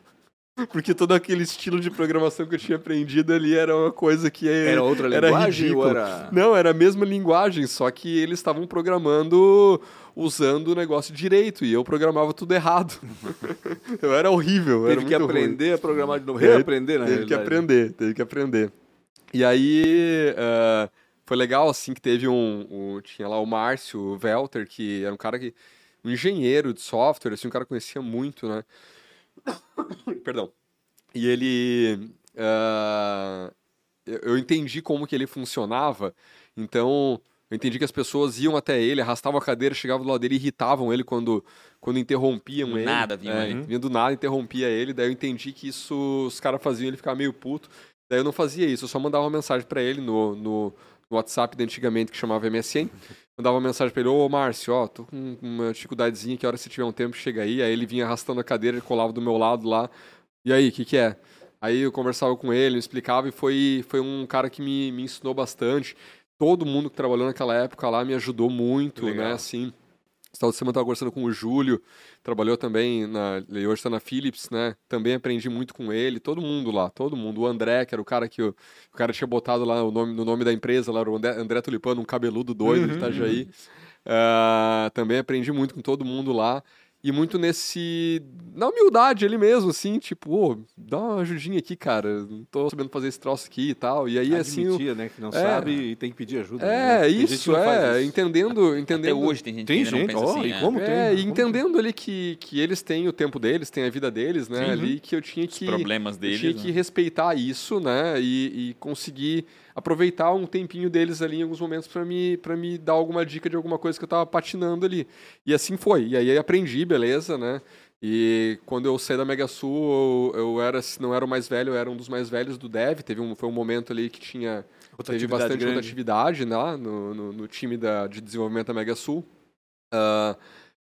Porque todo aquele estilo de programação que eu tinha aprendido ali era uma coisa que era outra era linguagem ou era Não, era a mesma linguagem, só que eles estavam programando usando o negócio direito e eu programava tudo errado. eu era horrível, teve era que aprender ruim. a programar de novo, reaprender, né? Teve que aprender, teve que aprender. E aí uh, foi legal assim que teve um, um, tinha lá o Márcio Welter, que era um cara que um engenheiro de software, assim, um cara que conhecia muito, né? Perdão. E ele. Uh, eu entendi como que ele funcionava, então eu entendi que as pessoas iam até ele, arrastavam a cadeira, chegavam do lado dele, irritavam ele quando, quando interrompiam do ele. Nada, vinha é, ele. Vinha do nada, interrompia ele, daí eu entendi que isso os caras faziam ele ficar meio puto. Daí eu não fazia isso, eu só mandava uma mensagem para ele no, no, no WhatsApp de antigamente que chamava MSN. Mandava uma mensagem pra ele, ô Márcio, ó, tô com uma dificuldadezinha, que hora se tiver um tempo chega aí. Aí ele vinha arrastando a cadeira, e colava do meu lado lá. E aí, o que que é? Aí eu conversava com ele, explicava e foi, foi um cara que me, me ensinou bastante. Todo mundo que trabalhou naquela época lá me ajudou muito, né, assim. Essa semana estava conversando com o Júlio, trabalhou também, na, ele hoje está na Philips, né? Também aprendi muito com ele, todo mundo lá, todo mundo. O André, que era o cara que o, o cara tinha botado lá o nome, no nome da empresa, lá, o André, André Tulipano, um cabeludo doido uhum, de Itajaí. Uh, também aprendi muito com todo mundo lá. E muito nesse. Na humildade ali mesmo, assim, tipo, ô, dá uma ajudinha aqui, cara. Não tô sabendo fazer esse troço aqui e tal. E aí, Admitir, assim. né? Que não é, sabe e tem que pedir ajuda. É, né? isso, é. Isso. Entendendo, entendendo. Até hoje tem gente tem que gente, não pensa ó, assim. e é. como É, tem, e como entendendo ali que, que eles têm o tempo deles, têm a vida deles, né? Sim. Ali que eu tinha Os que. problemas eu deles. tinha né? que respeitar isso, né? E, e conseguir aproveitar um tempinho deles ali em alguns momentos para me, pra me dar alguma dica de alguma coisa que eu tava patinando ali. E assim foi. E aí aprendi, beleza, né? E quando eu saí da Mega Sul, eu, eu era, se não era o mais velho, eu era um dos mais velhos do Dev. Teve um, foi um momento ali que tinha teve bastante grande. rotatividade né, no, no, no time da, de desenvolvimento da Mega Sul. Ah,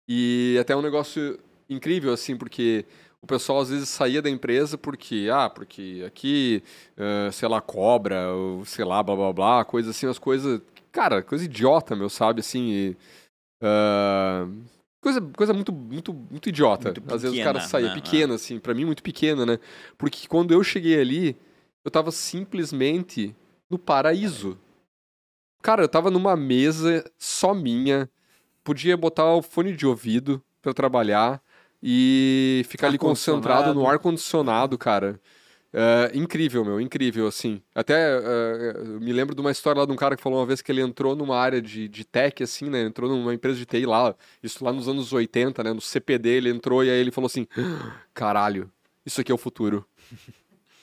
e até um negócio incrível, assim, porque o pessoal às vezes saía da empresa porque, ah, porque aqui, ah, sei lá, cobra, ou sei lá, blá blá blá, coisa assim, as coisas. Cara, coisa idiota, meu, sabe? Assim. e, ah, Coisa, coisa muito, muito, muito idiota. Muito Às vezes o pequena, cara saía né? pequena, assim, pra mim muito pequena, né? Porque quando eu cheguei ali, eu tava simplesmente no paraíso. Cara, eu tava numa mesa só minha, podia botar o fone de ouvido pra trabalhar e ficar ali concentrado no Ar-condicionado. cara. É, incrível, meu, incrível, assim. Até é, eu me lembro de uma história lá de um cara que falou uma vez que ele entrou numa área de, de tech, assim, né? Entrou numa empresa de TI lá, isso lá nos anos 80, né? No CPD ele entrou e aí ele falou assim: caralho, isso aqui é o futuro.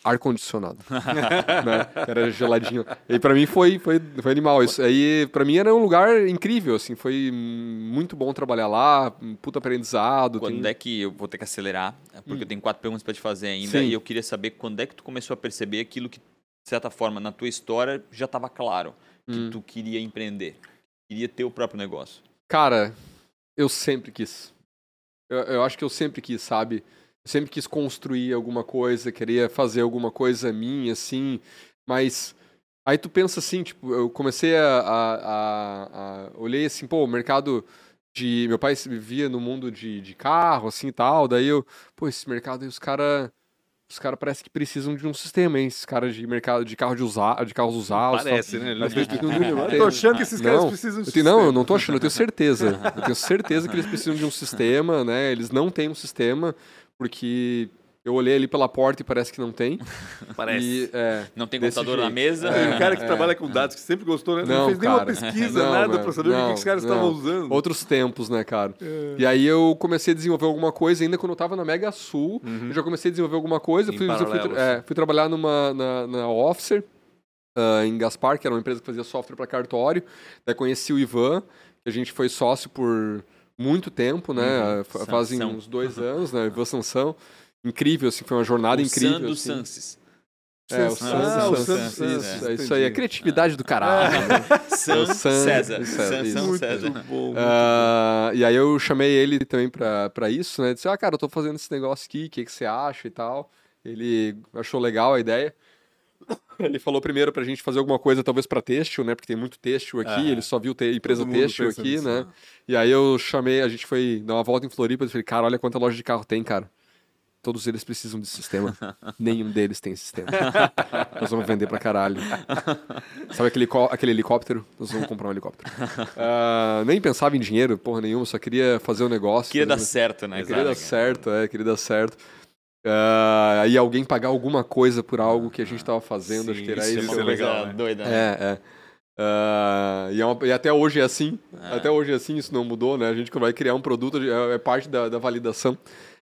Ar-condicionado. né? Era geladinho. E pra mim foi, foi, foi animal. Isso aí, pra mim era um lugar incrível, assim. Foi hum, muito bom trabalhar lá, um puta aprendizado. Quando tem- é que eu vou ter que acelerar? Porque eu tenho quatro perguntas para te fazer ainda Sim. e eu queria saber quando é que tu começou a perceber aquilo que, de certa forma, na tua história já estava claro que Hum. tu queria empreender, queria ter o próprio negócio. Cara, eu sempre quis. Eu, eu acho que eu sempre quis, sabe? Eu sempre quis construir alguma coisa, queria fazer alguma coisa minha, assim. Mas aí tu pensa assim, tipo, eu comecei a, a, a- a- olhei assim, pô, o mercado de. Meu pai vivia no mundo de, de carro, assim e tal. Daí eu, pô, esse mercado aí, os caras. Os caras parece que precisam de um sistema, hein? Esses caras de mercado de carro de usar, de carros usados. tal. Parece, né? Mas Eu tô achando que esses caras Não, precisam de eu tenho- não, eu sistema. não tô achando, eu tenho certeza. Eu tenho certeza que eles precisam de um sistema, né? Eles não têm um sistema, porque eu olhei ali pela porta e parece que não tem. Parece. E, é, Não tem computador na jeito. mesa? Tem um cara que é. trabalha com dados, que sempre gostou, né? Não, Não, fez nenhuma cara. pesquisa, Não, nada, pra saber o que não, os caras não. estavam usando. outros tempos, né, cara? É. E aí eu comecei a desenvolver alguma coisa, ainda quando eu tava na Mega Sul, Uhum. eu já comecei a desenvolver alguma coisa. Fui, eu fui, é, fui trabalhar numa, na, na Officer, ah, em Gaspar, que era uma empresa que fazia software para cartório. Daí conheci o Ivan, que a gente foi sócio por muito tempo, né? Uhum. Ah, fa- Fazem Sansão. uns dois anos, né? Ivan Sansão. Incrível, assim, foi uma jornada o incrível. Sam do assim. Sanses. É, o Ah, Sam, o é entendi. isso aí, a criatividade do caralho. Sam César. César, Muito César. bom. muito Ah, e aí eu chamei ele também pra, pra isso, né? Disse, ah, cara, eu tô fazendo esse negócio aqui, o que, que você acha e tal. Ele achou legal a ideia. Ele falou primeiro pra gente fazer alguma coisa, talvez pra têxtil, né? Porque tem muito têxtil aqui, Ah, ele só viu te- empresa têxtil aqui, nisso, né? né? E aí eu chamei, a gente foi dar uma volta em Floripa e falei, cara, olha quanta loja de carro tem, cara. Todos eles precisam de sistema. Nenhum deles tem sistema. Nós vamos vender pra caralho. Sabe aquele, aquele helicóptero? Nós vamos comprar um helicóptero. Ah, nem pensava em dinheiro, porra nenhuma, só queria fazer o negócio. Queria dar certo, né? Eu queria dar Exato. certo, é, queria dar certo. Ah, aí alguém pagar alguma coisa por algo que a gente tava fazendo, acho Sim, que era Isso é isso. uma é coisa legal, né? doida. né? É, é. Ah, e, é uma- e até hoje é assim. É. Até hoje é assim, isso não mudou, né? A gente vai criar um produto, é, é parte da, da validação.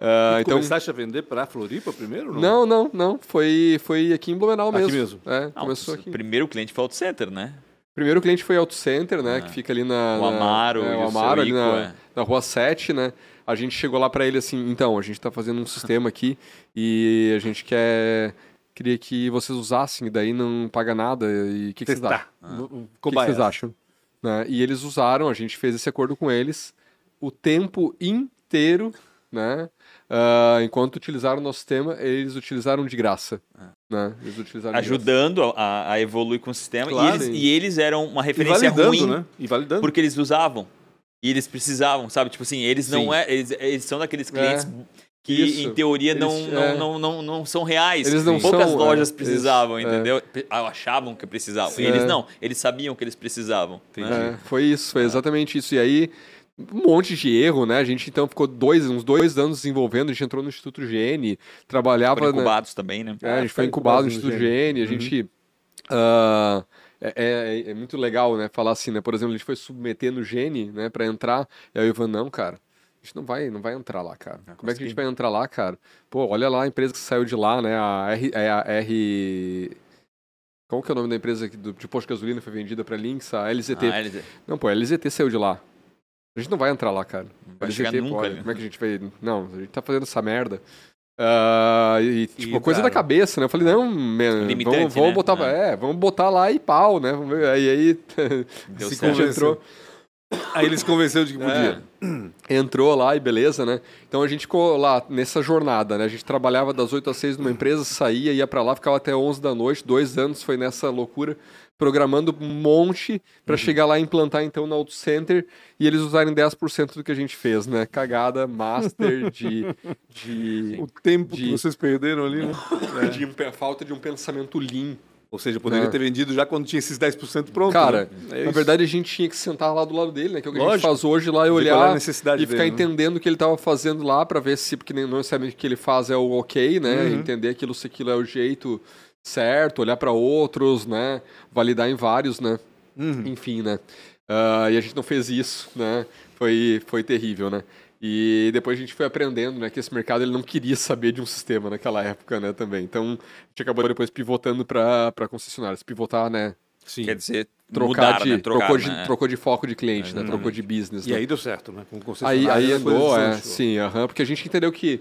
Ah, bom. então, Começaste a vender pra Floripa primeiro? ou não, não, não. Foi, foi aqui em Blumenau Aqui mesmo. mesmo. É, Não, começou o aqui. primeiro cliente foi o Auto Center, né? Primeiro cliente foi Auto Center, né? Ah. Que fica ali na. O na- Amaro é, e o o Amaro seu ali Ico, na, é. na rua 7, né? A gente chegou lá pra ele assim, então, a gente tá fazendo um sistema aqui e a gente quer. Queria que vocês usassem, daí não paga nada. E o que, que vocês acham? Ah. O que, que vocês acham? Né? E eles usaram, a gente fez esse acordo com eles o tempo inteiro, né? Ah, enquanto utilizaram o nosso sistema, eles utilizaram de graça. Né? Eles utilizaram de graça. Ajudando a, a evoluir com o sistema. Claro. e, eles, e eles eram uma referência ruim né? E validando. porque eles usavam. E eles precisavam, sabe? Tipo assim, eles não Sim. é. Eles, eles são daqueles clientes que, Isso. em teoria, não, Eles- não, é. não, não, não são reais. Eles não Poucas são, lojas é, precisavam, isso, é. entendeu? Ah, Achavam que precisavam. Sim. Eles É. não, eles sabiam que eles precisavam. né? É, foi isso, foi exatamente isso. E aí um monte de erro, né? A gente então ficou dois, uns dois anos desenvolvendo, a gente entrou no Instituto Gene, trabalhava... Foram incubados né? também, né? É, a gente foi incubado no Instituto Gene, a uhum. gente... Uh, é, é, é, muito legal, né? Falar assim, né? Por exemplo, a gente foi submeter no Gene, né? Pra entrar, e aí o Ivan, não, cara, a gente não vai, não vai entrar lá, cara. Ah, Como é que a gente vai entrar lá, cara? Pô, olha lá a empresa que saiu de lá, né? A R... É a R... Qual que é o nome da empresa que, do, de posto de gasolina foi vendida pra Lynx? A LZT. Ah, LZ. Não, pô, a LZT saiu de lá. A gente não vai entrar lá, cara. Vai chegar nunca, pode. Né? Como é que a gente vai... Não, a gente tá fazendo essa merda. Uh, e, tipo, e, coisa cara, da cabeça, né? Eu falei, não, man, vamos, vamos né? botar, é. é. vamos botar lá e pau, né? Aí, aí Deu se certo. entrou. Aí eles convenceu de que podia. É, entrou lá e beleza, né? Então a gente ficou lá nessa jornada, né? A gente trabalhava das 8 às 6 numa empresa, saía, ia para lá, ficava até 11 da noite, dois anos foi nessa loucura, programando um monte para uhum. chegar lá e implantar então no Auto Center e eles usarem 10% do que a gente fez, né? Cagada, master de. de o tempo de, que vocês perderam ali, né? É. De falta de um pensamento lean ou seja, poderia é. ter vendido já quando tinha esses 10% pronto. Cara, né? é na verdade a gente tinha que sentar lá do lado dele, né? Que é o que Lógico. a gente faz hoje lá e olhar e ficar dele, né? entendendo né? o que ele estava fazendo lá para ver se, porque não necessariamente o que ele faz é o ok, né? Uhum. Entender aquilo, se aquilo é o jeito certo, olhar para outros, né? Validar em vários, né? Uhum. Enfim, né? Uh, e a gente não fez isso, né? Foi, foi terrível, né? E depois a gente foi aprendendo, né, que esse mercado ele não queria saber de um sistema naquela época, né, também. Então, a gente acabou depois pivotando para concessionárias. Pivotar, né? Sim. Quer dizer, trocar mudar, de, né? Trocar, trocou, né? de, trocou de foco de cliente, né? Trocou de business. E né? aí deu certo, né? Com concessionário. Aí, aí andou, é, sim, uhum, porque a gente entendeu que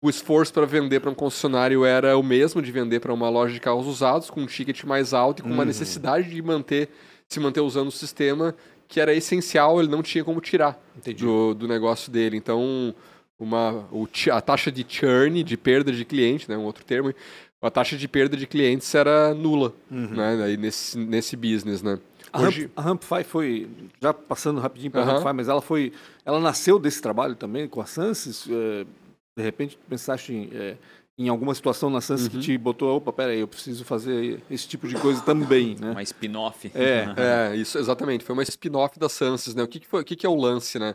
o esforço para vender para um concessionário era o mesmo de vender para uma loja de carros usados, com um ticket mais alto e com uhum. uma necessidade de manter, se manter usando o sistema que era essencial, ele não tinha como tirar do, do negócio dele. Então, uma, o, a taxa de churn, de perda de cliente, né, um outro termo, a taxa de perda de clientes era nula uhum. né, aí nesse, nesse business. Né. Hoje... A, Ramp, a foi, já passando rapidinho para a uhum. mas ela foi, ela nasceu desse trabalho também com a Sansis. É, de repente, pensaste em é, em alguma situação na Sans uhum. que te botou, opa, peraí, eu preciso fazer esse tipo de coisa também, né? Uma spin-off. É, é, isso, exatamente. Foi uma spin-off da Sans, né? O que, que, foi, o que, que é o lance, né?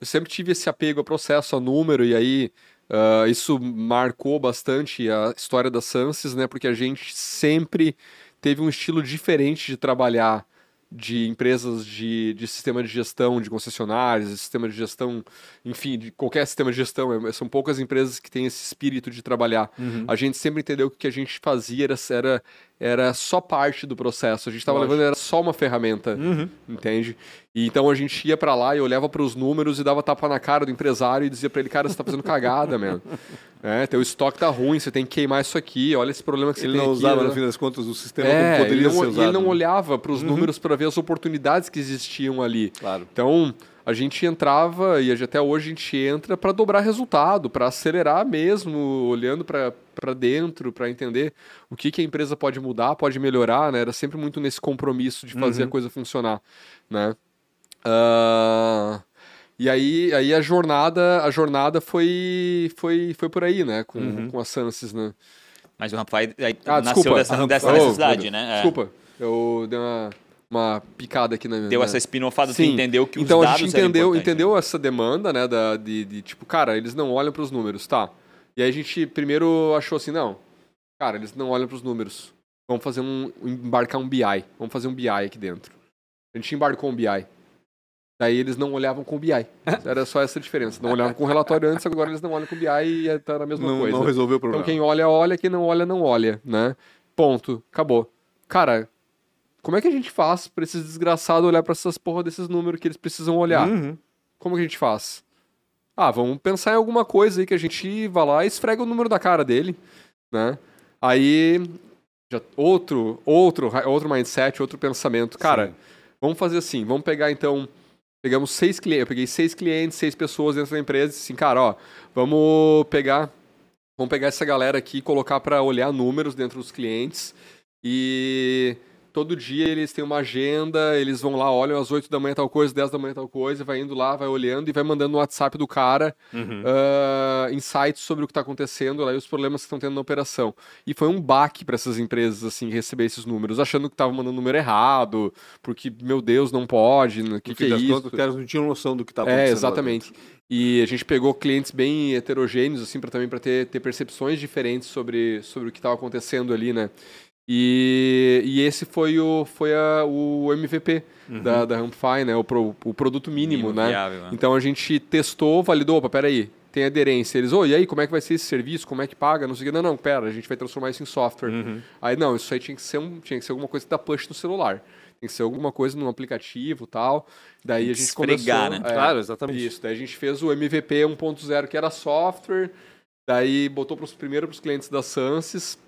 Eu sempre tive esse apego a processo, a número, e aí uh, isso marcou bastante a história da Sansis, né? Porque a gente sempre teve um estilo diferente de trabalhar de empresas de, de sistema de gestão, de concessionários, de sistema de gestão, enfim, de qualquer sistema de gestão. É, são poucas empresas que têm esse espírito de trabalhar. Uhum. A gente sempre entendeu que o que a gente fazia era, era, era só parte do processo. A gente estava levando, era só uma ferramenta, uhum. entende? E então a gente ia para lá e olhava para os números e dava tapa na cara do empresário e dizia para ele, cara, você está fazendo cagada, mano. É, teu estoque tá ruim, você tem que queimar isso aqui, olha esse problema que ele você tem aqui. Ele não usava, né? no fim das contas, o sistema é, como poderia ele não, ser usado. ele não olhava para os uhum. números para ver as oportunidades que existiam ali. Claro. Então, a gente entrava, e até hoje a gente entra para dobrar resultado, para acelerar mesmo, olhando para dentro, para entender o que, que a empresa pode mudar, pode melhorar, né? Era sempre muito nesse compromisso de fazer uhum. a coisa funcionar, né? Uh, e aí, aí a jornada, a jornada foi, foi, foi por aí, né? Com, uhum. com a Sansis, né? Mas o Rampfai ah, nasceu desculpa. dessa, dessa necessidade, oh, né? É. Desculpa, eu dei uma uma picada aqui na Deu essa spin-offada, você entendeu que então, os dados Então a gente entendeu, entendeu essa demanda, né, da, de, de, tipo, cara, eles não olham para os números, tá. E aí a gente primeiro achou assim, não, cara, eles não olham para os números. Vamos fazer um, embarcar um BI, vamos fazer um BI aqui dentro. A gente embarcou um BI. Daí eles não olhavam com o BI. Era só essa diferença. Não olhavam com o relatório antes, agora eles não olham com o BI e tá na mesma não, coisa. Não resolveu o problema. Então quem olha, olha, quem não olha, não olha, né? Ponto. Acabou. Cara, como é que a gente faz pra esses desgraçados olhar para essas porra desses números que eles precisam olhar? Uhum. Como que a gente faz? Ah, vamos pensar em alguma coisa aí que a gente vá lá e esfrega o número da cara dele, né? Aí, já, outro, outro, outro mindset, outro pensamento. Cara, Sim. vamos fazer assim, vamos pegar então, pegamos seis clientes, eu peguei seis clientes, seis pessoas dentro da empresa, assim, cara, ó, vamos pegar, vamos pegar essa galera aqui e colocar para olhar números dentro dos clientes e todo dia eles têm uma agenda, eles vão lá, olham às 8 da manhã tal coisa, 10 da manhã tal coisa, vai indo lá, vai olhando e vai mandando no WhatsApp do cara uhum. uh, insights sobre o que está acontecendo lá e os problemas que estão tendo na operação. E foi um baque para essas empresas, assim, receber esses números, achando que estava mandando o número errado, porque, meu Deus, não pode, o que, que é isso? Contas, os caras não tinham noção do que estava é, acontecendo. É, exatamente. E a gente pegou clientes bem heterogêneos, assim, para também para ter, ter percepções diferentes sobre, sobre o que estava acontecendo ali, né? E, e esse foi o, foi a, o MVP uhum. da, da Rampify, né? O, pro, o produto mínimo, mínimo né? Viável, né? Então a gente testou, validou, opa, peraí, tem aderência. Eles, ô, oh, e aí, como é que vai ser esse serviço? Como é que paga? Não sei o que. Não, não, pera, a gente vai transformar isso em software. Uhum. Aí, não, isso aí tinha que ser, um, tinha que ser alguma coisa que dá push no celular. Tem que ser alguma coisa num aplicativo tal. Daí a gente Esfregar, começou... né? É, claro, exatamente. Isso, daí a gente fez o MVP 1.0, que era software. Daí botou pros, primeiro para os clientes da Sansis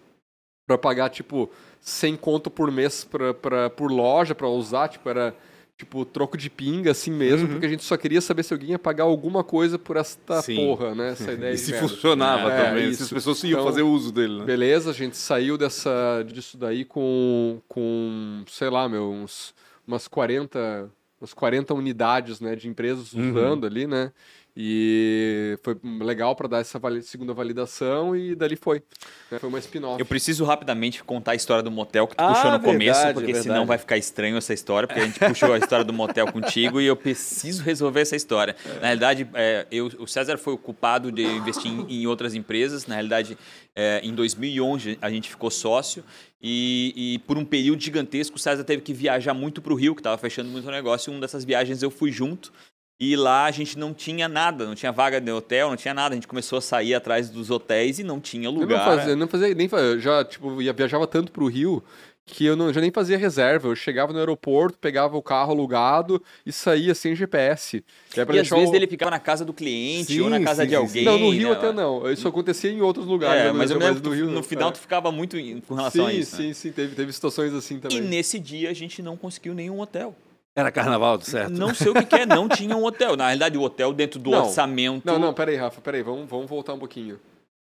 para pagar, tipo, 100 conto por mês pra, pra, por loja para usar, tipo, era tipo troco de pinga assim mesmo, uhum. porque a gente só queria saber se alguém ia pagar alguma coisa por esta Sim. porra, né? Essa ideia e se merda. funcionava é, também, se as pessoas iam então, fazer uso dele, né? Beleza, a gente saiu dessa disso daí com com, sei lá, meu, uns umas 40 umas 40 unidades, né, de empresas uhum. usando ali, né? E foi legal para dar essa segunda validação e dali foi. Né? Foi uma spin-off. Eu preciso rapidamente contar a história do motel que tu ah, puxou no verdade, começo, porque verdade. senão vai ficar estranho essa história, porque a gente puxou a história do motel contigo e eu preciso resolver essa história. Na realidade, é, eu, o César foi o culpado de investir em, em outras empresas. Na realidade, é, em 2011 a gente ficou sócio e, e, por um período gigantesco o César teve que viajar muito para o Rio, que estava fechando muito negócio. E uma dessas viagens eu fui junto. E lá a gente não tinha nada, não tinha vaga de hotel, não tinha nada. A gente começou a sair atrás dos hotéis e não tinha lugar. Eu não fazia, não fazia nem eu já tipo ia, viajava tanto para o Rio que eu não, já nem fazia reserva. Eu chegava no aeroporto, pegava o carro alugado e saía sem GPS. E, e às vezes o... ele ficava na casa do cliente sim, ou na casa sim, de alguém. Não, no Rio né? até não. Isso acontecia em outros lugares. É, mas, eu mas no, Rio, no final é. tu ficava muito com relação sim, a isso. Sim, né? sim, teve, teve situações assim também. E nesse dia a gente não conseguiu nenhum hotel. Era carnaval, certo? Não sei o que, que, é, não tinha um hotel. Na realidade, o hotel dentro do não, orçamento. Não, não, peraí, Rafa, peraí, vamos, vamos voltar um pouquinho.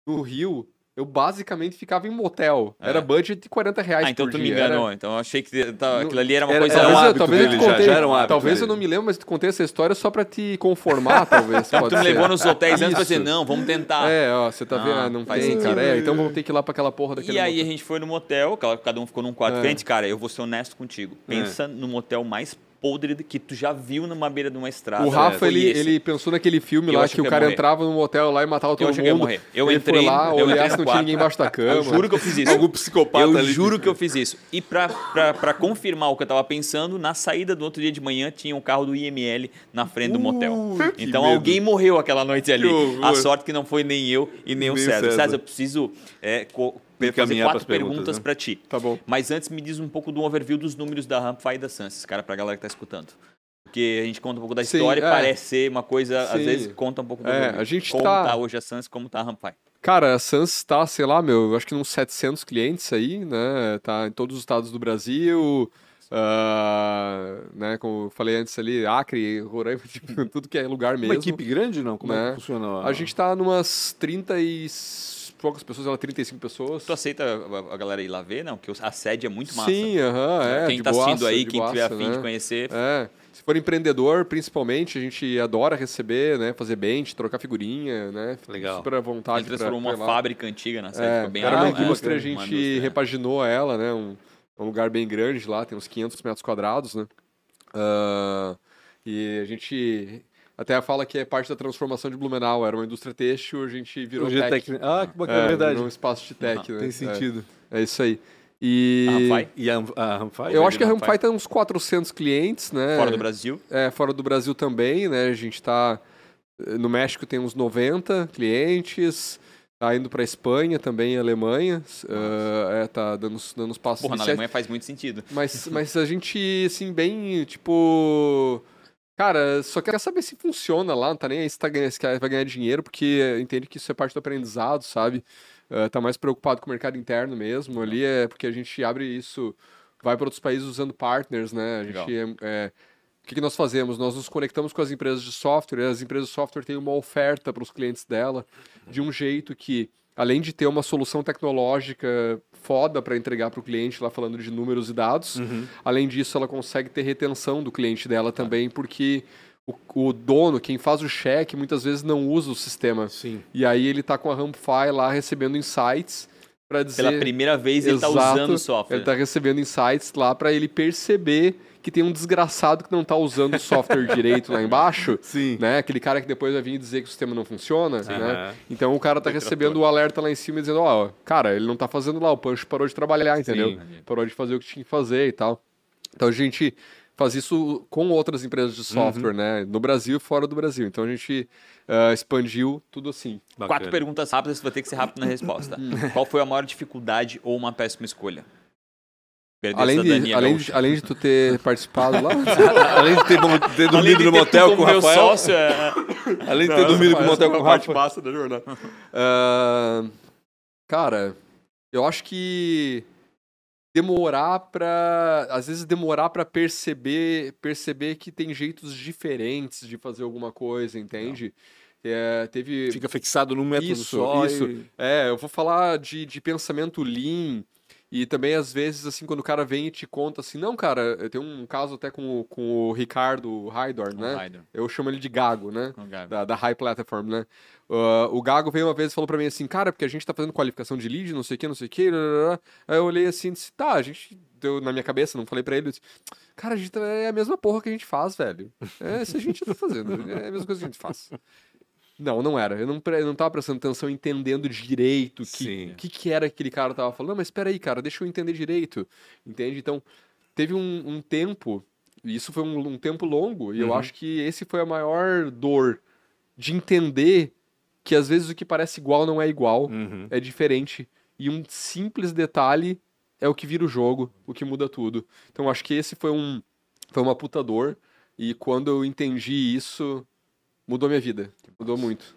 No Rio, eu basicamente ficava em motel. É. Era budget de 40 reais ah, então tu dia. me enganou. Era... Então eu achei que tá, aquilo ali era uma era, coisa... Talvez, um talvez eu te contei, já, já um talvez eu não me lembro, mas te contei essa história só pra te conformar, talvez. Então, tu me levou nos hotéis antes pra dizer, não, vamos tentar. É, ó, você tá ah, vendo, não tem, sentido. cara. É, então vamos ter que ir lá pra aquela porra daquele E aí motel. a gente foi no motel, cada um ficou num quarto é. diferente. Cara, eu vou ser honesto contigo. Pensa é. no motel mais podre que tu já viu numa beira de uma estrada. O Rafa, ele, ele pensou naquele filme eu lá que o cara entrava num motel lá e matava todo eu mundo. Morrer. Eu ele entrei, foi lá, eu olhasse, não tinha ninguém embaixo da cama. Eu juro que eu fiz isso. Algum psicopata eu ali. Eu juro que eu fiz isso. E pra confirmar o que eu tava pensando, na saída do outro dia de manhã tinha um carro do IML na frente do motel. Então alguém morreu aquela noite ali. A sorte que não foi nem eu e nem, nem o César. César, César eu preciso é, fazer quatro perguntas né? para ti. Tá bom. Mas antes me diz um pouco do overview dos números da Rampfy e da Sansis, cara, pra galera que tá escutando. Porque a gente conta um pouco da história, Sim, é. parece ser uma coisa, Sim. às vezes conta um pouco do é, a gente como tá... tá hoje a Sans, como tá a Rampfy. Cara, a Sans está, sei lá, meu, acho que uns 700 clientes aí, né? Tá em todos os estados do Brasil, uh, né? Como eu falei antes ali, Acre, Roraima, tipo, tudo que é lugar mesmo. Uma equipe grande, não? Como né? é que funciona? A gente tá numas 30 e poucas pessoas, ela 35 pessoas. Tu aceita a, a galera ir lá ver, não? Porque a sede é muito massa. Sim, aham, uh -huh, é. Quem tá assistindo aí, quem tiver afim né? de conhecer. É. Se for empreendedor, principalmente, a gente adora receber, né? Fazer bench, trocar figurinha, né? Legal. Super à vontade. Ele transformou uma fábrica antiga na sede, é, ficou bem Era uma indústria, a gente indústria, repaginou né? ela, né? Um, um, lugar bem grande lá, tem uns 500 metros quadrados, né? Uh, e a gente até fala que é parte da transformação de Blumenau. Era uma indústria têxtil, a gente virou Hoje tech. tech. Ah, que bacana, é, verdade. um espaço de tech. Ah, né? Tem sentido. É, é isso aí. E a? E a, a Rampfy? Eu acho que a Rampfy tem uns 400 clientes, né? Fora do Brasil? É, fora do Brasil também, né? A gente está no México tem uns 90 clientes. Tá indo para Espanha também, Alemanha. Uh, é, tá dando, dando uns passos Porra, na Alemanha faz muito sentido. Mas, mas a gente, assim, bem, tipo... Cara, só quer saber se funciona lá, não tá nem aí se, tá ganhando, se vai ganhar dinheiro, porque entende que isso é parte do aprendizado, sabe? uh, tá mais preocupado com o mercado interno mesmo. Ali é porque a gente abre isso, vai para outros países usando partners, né? A gente é, é, o que, que nós fazemos? Nós nos conectamos com as empresas de software, e as empresas de software têm uma oferta para os clientes dela de um jeito que além de ter uma solução tecnológica foda para entregar para o cliente, lá falando de números e dados, uhum. além disso, ela consegue ter retenção do cliente dela também, porque o, o, dono, quem faz o cheque, muitas vezes não usa o sistema. Sim. E aí ele está com a Rampify lá recebendo insights para dizer... Pela primeira vez ele está usando o software. Ele está recebendo insights lá para ele perceber que tem um desgraçado que não está usando o software direito lá embaixo. Sim. Né? Aquele cara que depois vai vir dizer que o sistema não funciona. Sim, né? Então o cara está recebendo o alerta lá em cima dizendo, ó, oh, cara, ele não está fazendo lá, o Punch parou de trabalhar, entendeu? Sim. Parou de fazer o que tinha que fazer e tal. Então a gente faz isso com outras empresas de software, uhum. né? No Brasil e fora do Brasil. Então a gente uh, expandiu tudo assim. Bacana. Quatro perguntas rápidas, você vai ter que ser rápido na resposta. Qual foi a maior dificuldade ou uma péssima escolha? Além de, além, de, além de tu ter participado lá, além de ter, ter dormido no motel com o Rafael. Sócio, é... Além de ter Não, dormido no motel com o Rafael. Passa da jornada. Uh, cara, eu acho que demorar para às vezes demorar para perceber perceber que tem jeitos diferentes de fazer alguma coisa, entende? É, teve fica fixado num método isso, só. Isso. E... É, eu vou falar de, de pensamento lean e também, às vezes, assim, quando o cara vem e te conta assim, não, cara, eu tenho um caso até com, com o Ricardo Haidorn, né? Eu chamo ele de Gago, né? Gago. Da, da High Platform, né? Uh, o Gago veio uma vez e falou pra mim assim, cara, porque a gente tá fazendo qualificação de lead, não sei o que, não sei o que. Aí eu olhei assim e disse, tá, a gente deu na minha cabeça, não falei pra ele, disse, cara, a gente tá, é a mesma porra que a gente faz, velho. É isso a gente tá fazendo, é a mesma coisa que a gente faz. Não, não era. Eu não, eu não tava prestando atenção, entendendo direito o que, que, que era aquele cara tava falando. Não, mas espera aí, cara, deixa eu entender direito. Entende? Então, teve um, um tempo, e isso foi um, um tempo longo, e uhum. eu acho que esse foi a maior dor de entender que às vezes o que parece igual não é igual, uhum. é diferente. E um simples detalhe é o que vira o jogo, o que muda tudo. Então, acho que esse foi um foi uma puta dor. E quando eu entendi isso, mudou minha vida. Mudou muito.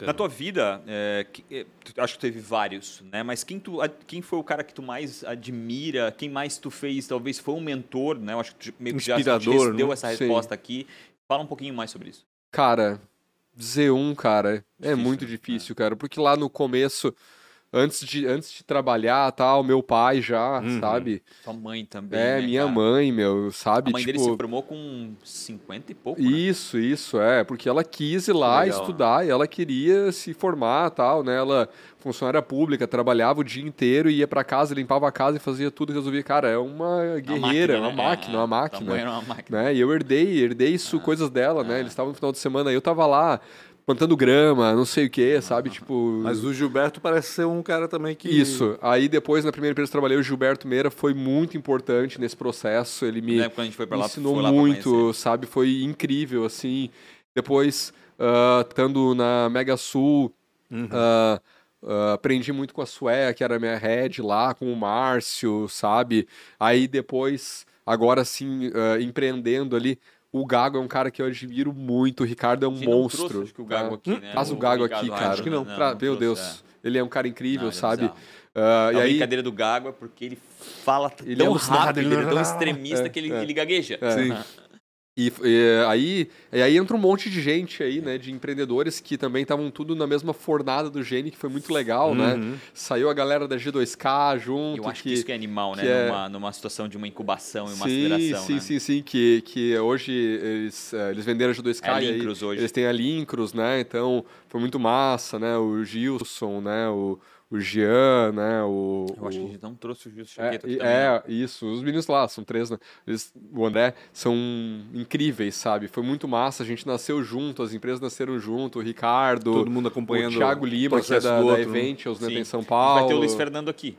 Na tua vida, é, que, é, acho que teve vários, né? Mas quem, tu, quem foi o cara que tu mais admira? Quem mais tu fez? Talvez foi um mentor, né? Eu acho que tu meio que já deu né? essa resposta Sim. aqui. Fala um pouquinho mais sobre isso. Cara, Z1, cara, é difícil, é muito difícil, cara. Porque lá no começo antes de, antes de trabalhar, tal, meu pai já, uhum. sabe? Sua mãe também. É, né, minha cara? mãe, meu, sabe? A mãe tipo... dele se formou com 50 e pouco. Né? Isso, né? isso, é. Porque ela quis ir lá estudar e ela queria se formar tal, né? Ela, funcionária pública, trabalhava o dia inteiro, ia para casa, limpava a casa e fazia tudo, resolvia. Cara, é uma guerreira, uma máquina, uma máquina. Né? Uma máquina, uma máquina. Né? E eu herdei, herdei isso, ah, coisas dela, né? ah. né? Eles estavam no final de semana, eu tava lá plantando grama, não sei o que, sabe? Tipo. Mas o Gilberto parece ser um cara também que. Isso. Aí depois, na primeira empresa que eu trabalhei, o Gilberto Meira foi muito importante nesse processo. Ele me, quando a gente foi pra lá, ensinou lá muito, sabe? Foi incrível, assim. Depois, uh, estando na Mega Sul, uhum. uh, Uh, aprendi muito com a Sué, que era minha head lá, com o Márcio, sabe? Aí depois, agora sim, uh, empreendendo ali, o Gago é um cara que eu admiro muito. O Ricardo é um monstro. Trouxe, acho que o Gago aqui, né? Faz o, o Gago aqui, cara. Acho que não. não, pra, não meu trouxe, Deus. É. Ele é um cara incrível, não, é sabe? Uh, a e aí... brincadeira do Gago é porque ele fala ele tão é rápido, ele é tão extremista é, que ele, é. ele gagueja. Sim. E, e, aí, e aí entra um monte de gente aí, né, de empreendedores que também estavam tudo na mesma fornada do Gene, que foi muito legal, né? uhum. né? Saiu a galera da G2K junto. Eu acho que, que isso que é animal, né? É... Numa, numa situação de uma incubação e uma sim, aceleração, Sim, né? sim, sim, que, que hoje eles, é, eles venderam a G2K é a aí, hoje. eles têm a Lincros, né? Então, foi muito massa, né? O Gilson, né? O o Jean, né? O, Eu acho o... que a gente não trouxe o Gilson Chaqueta é, é, isso. Os meninos lá, são três, né? Eles, o André, são incríveis, sabe? Foi muito massa, a gente nasceu junto, as empresas nasceram junto, o Ricardo... Todo mundo acompanhando o Thiago Lima, que é da, da Eventials, né? Tem em São Paulo. Vai ter o Luiz Fernando aqui.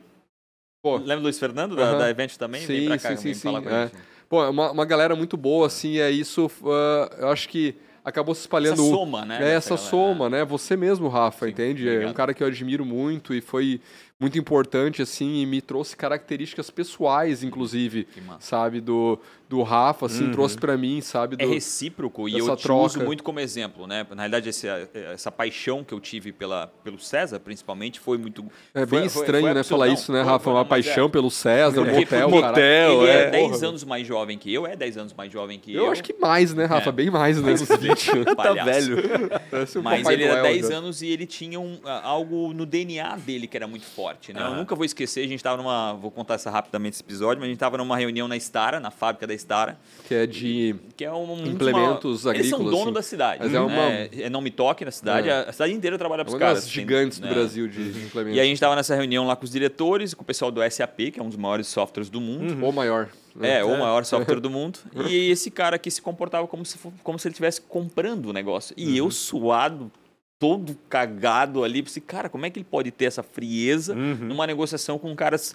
Pô. Lembra o Luiz Fernando da, uh -huh. da Event também? Sim, Vem pra cá, sim, sim, sim. É. Pô, é uma, uma galera muito boa, assim, é isso, uh, eu acho que acabou se espalhando. Essa soma, né? É, essa galera, soma, né? Você mesmo, Rafa, Sim, entende? Obrigado. É um cara que eu admiro muito e foi muito importante, assim, e me trouxe características pessoais, inclusive, sabe, do, do Rafa, assim, uhum. trouxe para mim, sabe? É do, é recíproco e eu te troca. uso muito como exemplo, né? Na realidade, essa, essa paixão que eu tive pela, pelo César, principalmente, foi muito... É bem foi, estranho, foi, foi né, falar isso, né, Rafa? Uma paixão é, pelo César, é, motel, motel, Ele é, é 10 anos mais jovem que eu, é 10 anos mais jovem que eu. Eu acho que mais, né, Rafa? É. Bem mais, né? tá velho. Mas ele era 10 anos e ele tinha um, algo no DNA dele que era muito forte, né? Eu nunca vou esquecer, a gente estava numa... Vou contar essa rapidamente esse episódio, mas a gente estava numa reunião na Stara, na fábrica da Stara. Que é de que é um, implementos uma, agrícolas. Eles são dono assim. da cidade. Mas é, uma... é, é não me toque na cidade, é. a cidade inteira trabalha para os caras. Uma gigantes tem, do né? Brasil de implementos. E a gente estava nessa reunião lá com os diretores, com o pessoal do SAP, que é um dos maiores softwares do mundo. Uhum. Ou maior. É, é, o maior software do mundo. E esse cara aqui se comportava como se, como se ele estivesse comprando o negócio. E uhum. eu, suado, todo cagado ali, pensei, cara, como é que ele pode ter essa frieza uhum. numa negociação com caras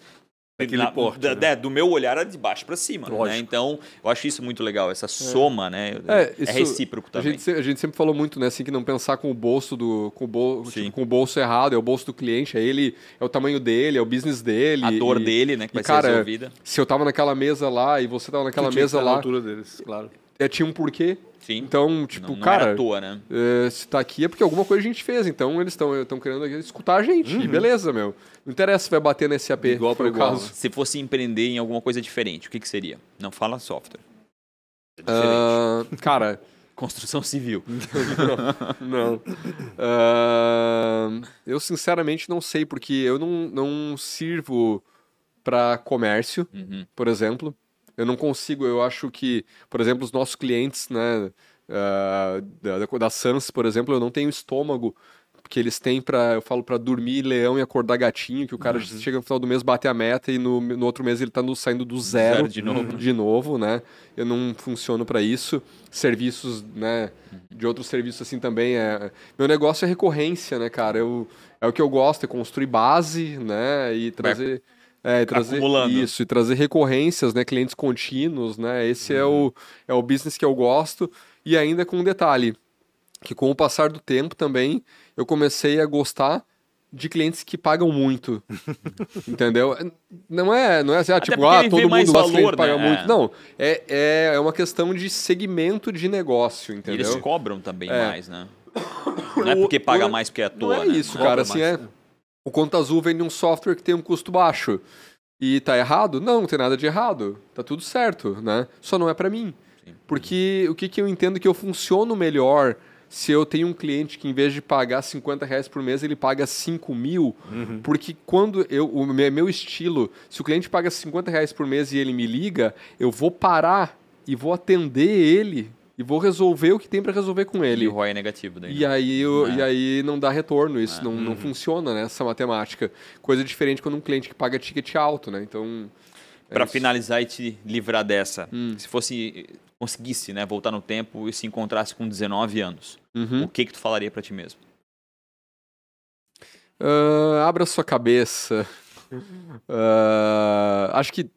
Daquele na, porte, da, né? do meu olhar é de baixo para cima. Né? Então, eu acho isso muito legal, essa é. soma, né? É, é recíproco também. A gente, a gente, sempre falou muito, né? Assim, que não pensar com o bolso do. Com o, bol, tipo, com o bolso errado, é o bolso do cliente, é ele, é o tamanho dele, é o business dele. A dor e, dele, né? Que e, vai cara, ser resolvida. Se eu tava naquela mesa lá e você tava naquela mesa lá. Na altura deles, claro. É, tinha um porquê. Sim. Então, tipo, não, não cara. à toa, né? É, se tá aqui é porque alguma coisa a gente fez. Então eles estão querendo escutar a gente. Uhum. E beleza, meu. Não interessa se vai bater nesse AP. Igual para igual. Caso. Se fosse empreender em alguma coisa diferente, o que, que seria? Não fala software. É uh, cara. Construção civil. não. não. Uh, eu sinceramente não sei, porque eu não, não sirvo para comércio, uhum. por exemplo. Eu não consigo, eu acho que, por exemplo, os nossos clientes, né, uh, da, da Sans, por exemplo, eu não tenho estômago porque eles têm para eu falo para dormir leão e acordar gatinho, que o cara uhum. chega no final do mês bate a meta e no, no outro mês ele tá no, saindo do zero, zero de novo, de novo, né? Eu não funciono para isso. Serviços, né, de outros serviços assim também é meu negócio é recorrência, né, cara? Eu é o que eu gosto, é construir base, né, e trazer é, e trazer isso, e trazer recorrências, né, clientes contínuos, né? Esse uhum. é o é o business que eu gosto e ainda com um detalhe, que com o passar do tempo também eu comecei a gostar de clientes que pagam muito. entendeu? Não é, não é assim, ah, tipo, ah, todo mundo de né? paga muito. É. Não, é, é, é uma questão de segmento de negócio, entendeu? E eles cobram também é. mais, né? Não é porque paga mais porque é à toa, Não é né? isso, cara, assim, é... O Conta Azul vende um software que tem um custo baixo. E tá errado? Não, não tem nada de errado. Tá tudo certo, né? Só não é para mim. Sim. Porque o que, que eu entendo que eu funciono melhor se eu tenho um cliente que em vez de pagar 50 reais por mês, ele paga 5 mil, uhum. porque quando eu, o meu estilo, se o cliente paga 50 reais por mês e ele me liga, eu vou parar e vou atender ele e vou resolver o que tem para resolver com ele. E o ROI é negativo daí. E, né? aí, eu, é. e aí não dá retorno, isso é. não, não uhum. funciona, né, essa matemática. Coisa diferente quando um cliente que paga ticket alto, né? Então... É para finalizar e te livrar dessa, hum. se fosse conseguisse, né, voltar no tempo e se encontrasse com 19 anos, uhum. o que que tu falaria para ti mesmo? Uh, abra sua cabeça. Uh, acho que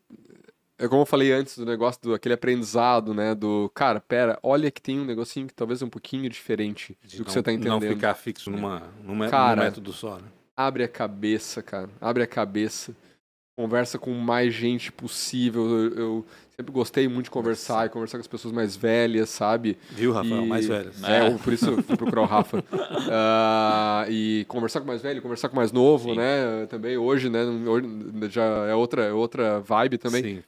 é como eu falei antes do negócio do aquele aprendizado, né? Do cara, pera, olha que tem um negocinho que talvez é um pouquinho diferente do que não, você tá entendendo. Não ficar fixo numa, numa cara, num método só, né? Abre a cabeça, cara. Abre a cabeça. Conversa com mais gente possível. Eu, eu sempre gostei muito de conversar e conversar com as pessoas mais velhas, sabe? Viu, Rafael? E... Mais velhas. É, por isso eu fui procurar o Rafa. uh, e conversar com mais velho, conversar com mais novo, Sim. né? Também hoje, né? Já é outra, é outra vibe também. Sim.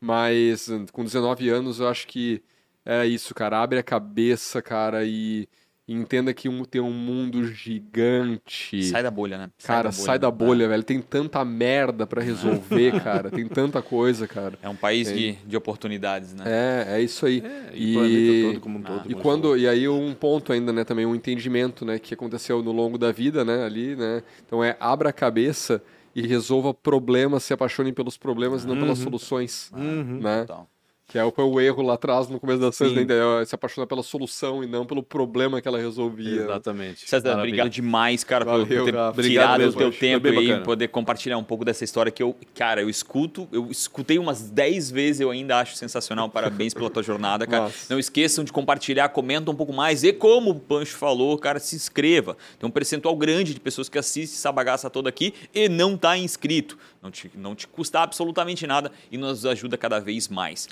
Mas com 19 anos eu acho que é isso, cara. Abre a cabeça, cara, e e entenda que um, tem um mundo gigante. Sai da bolha, né? Sai cara, da bolha, sai da bolha, é. velho. Tem tanta merda para resolver, cara. Tem tanta coisa, cara. É um país de, de oportunidades, né? É, é isso aí. É, e, e todo como um todo. Ah, e quando e aí um ponto ainda, né, também um entendimento, né, que aconteceu no longo da vida, né, ali, né? Então é abra a cabeça e resolva problemas, se apaixone pelos problemas e não pelas uhum. soluções, uhum. né? Total. Que é, foi o erro lá atrás, no começo da Sans, né? se apaixonar pela solução e não pelo problema que ela resolvia. Exatamente. César, obrigado demais, cara, Valeu, por ter cara. tirado o teu tempo aí, poder compartilhar um pouco dessa história que eu, cara, eu escuto, eu escutei umas 10 vezes, eu ainda acho sensacional. Parabéns pela tua jornada, cara. Nossa. Não esqueçam de compartilhar, comenta um pouco mais. E como o Pancho falou, cara, se inscreva. Tem um percentual grande de pessoas que assistem essa bagaça toda aqui e não tá inscrito. Não te, não te custa absolutamente nada e nos ajuda cada vez mais.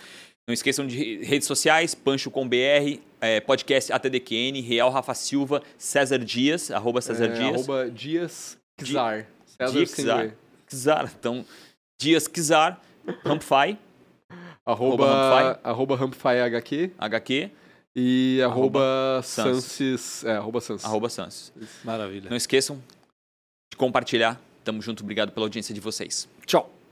Não esqueçam de redes sociais, Pancho com BR, é, podcast ATDQN, Real Rafa Silva, César Dias, arroba César é, Dias. Arroba Dias Kizar. César Kizar. Kizar. Então, Dias Kizar, Rampfy. Arroba, arroba Rampfy HQ. HQ. E arroba, arroba Sansis. É, arroba Sansis. Arroba Sansis. Maravilha. Não esqueçam de compartilhar. Tamo junto, obrigado pela audiência de vocês. Tchau.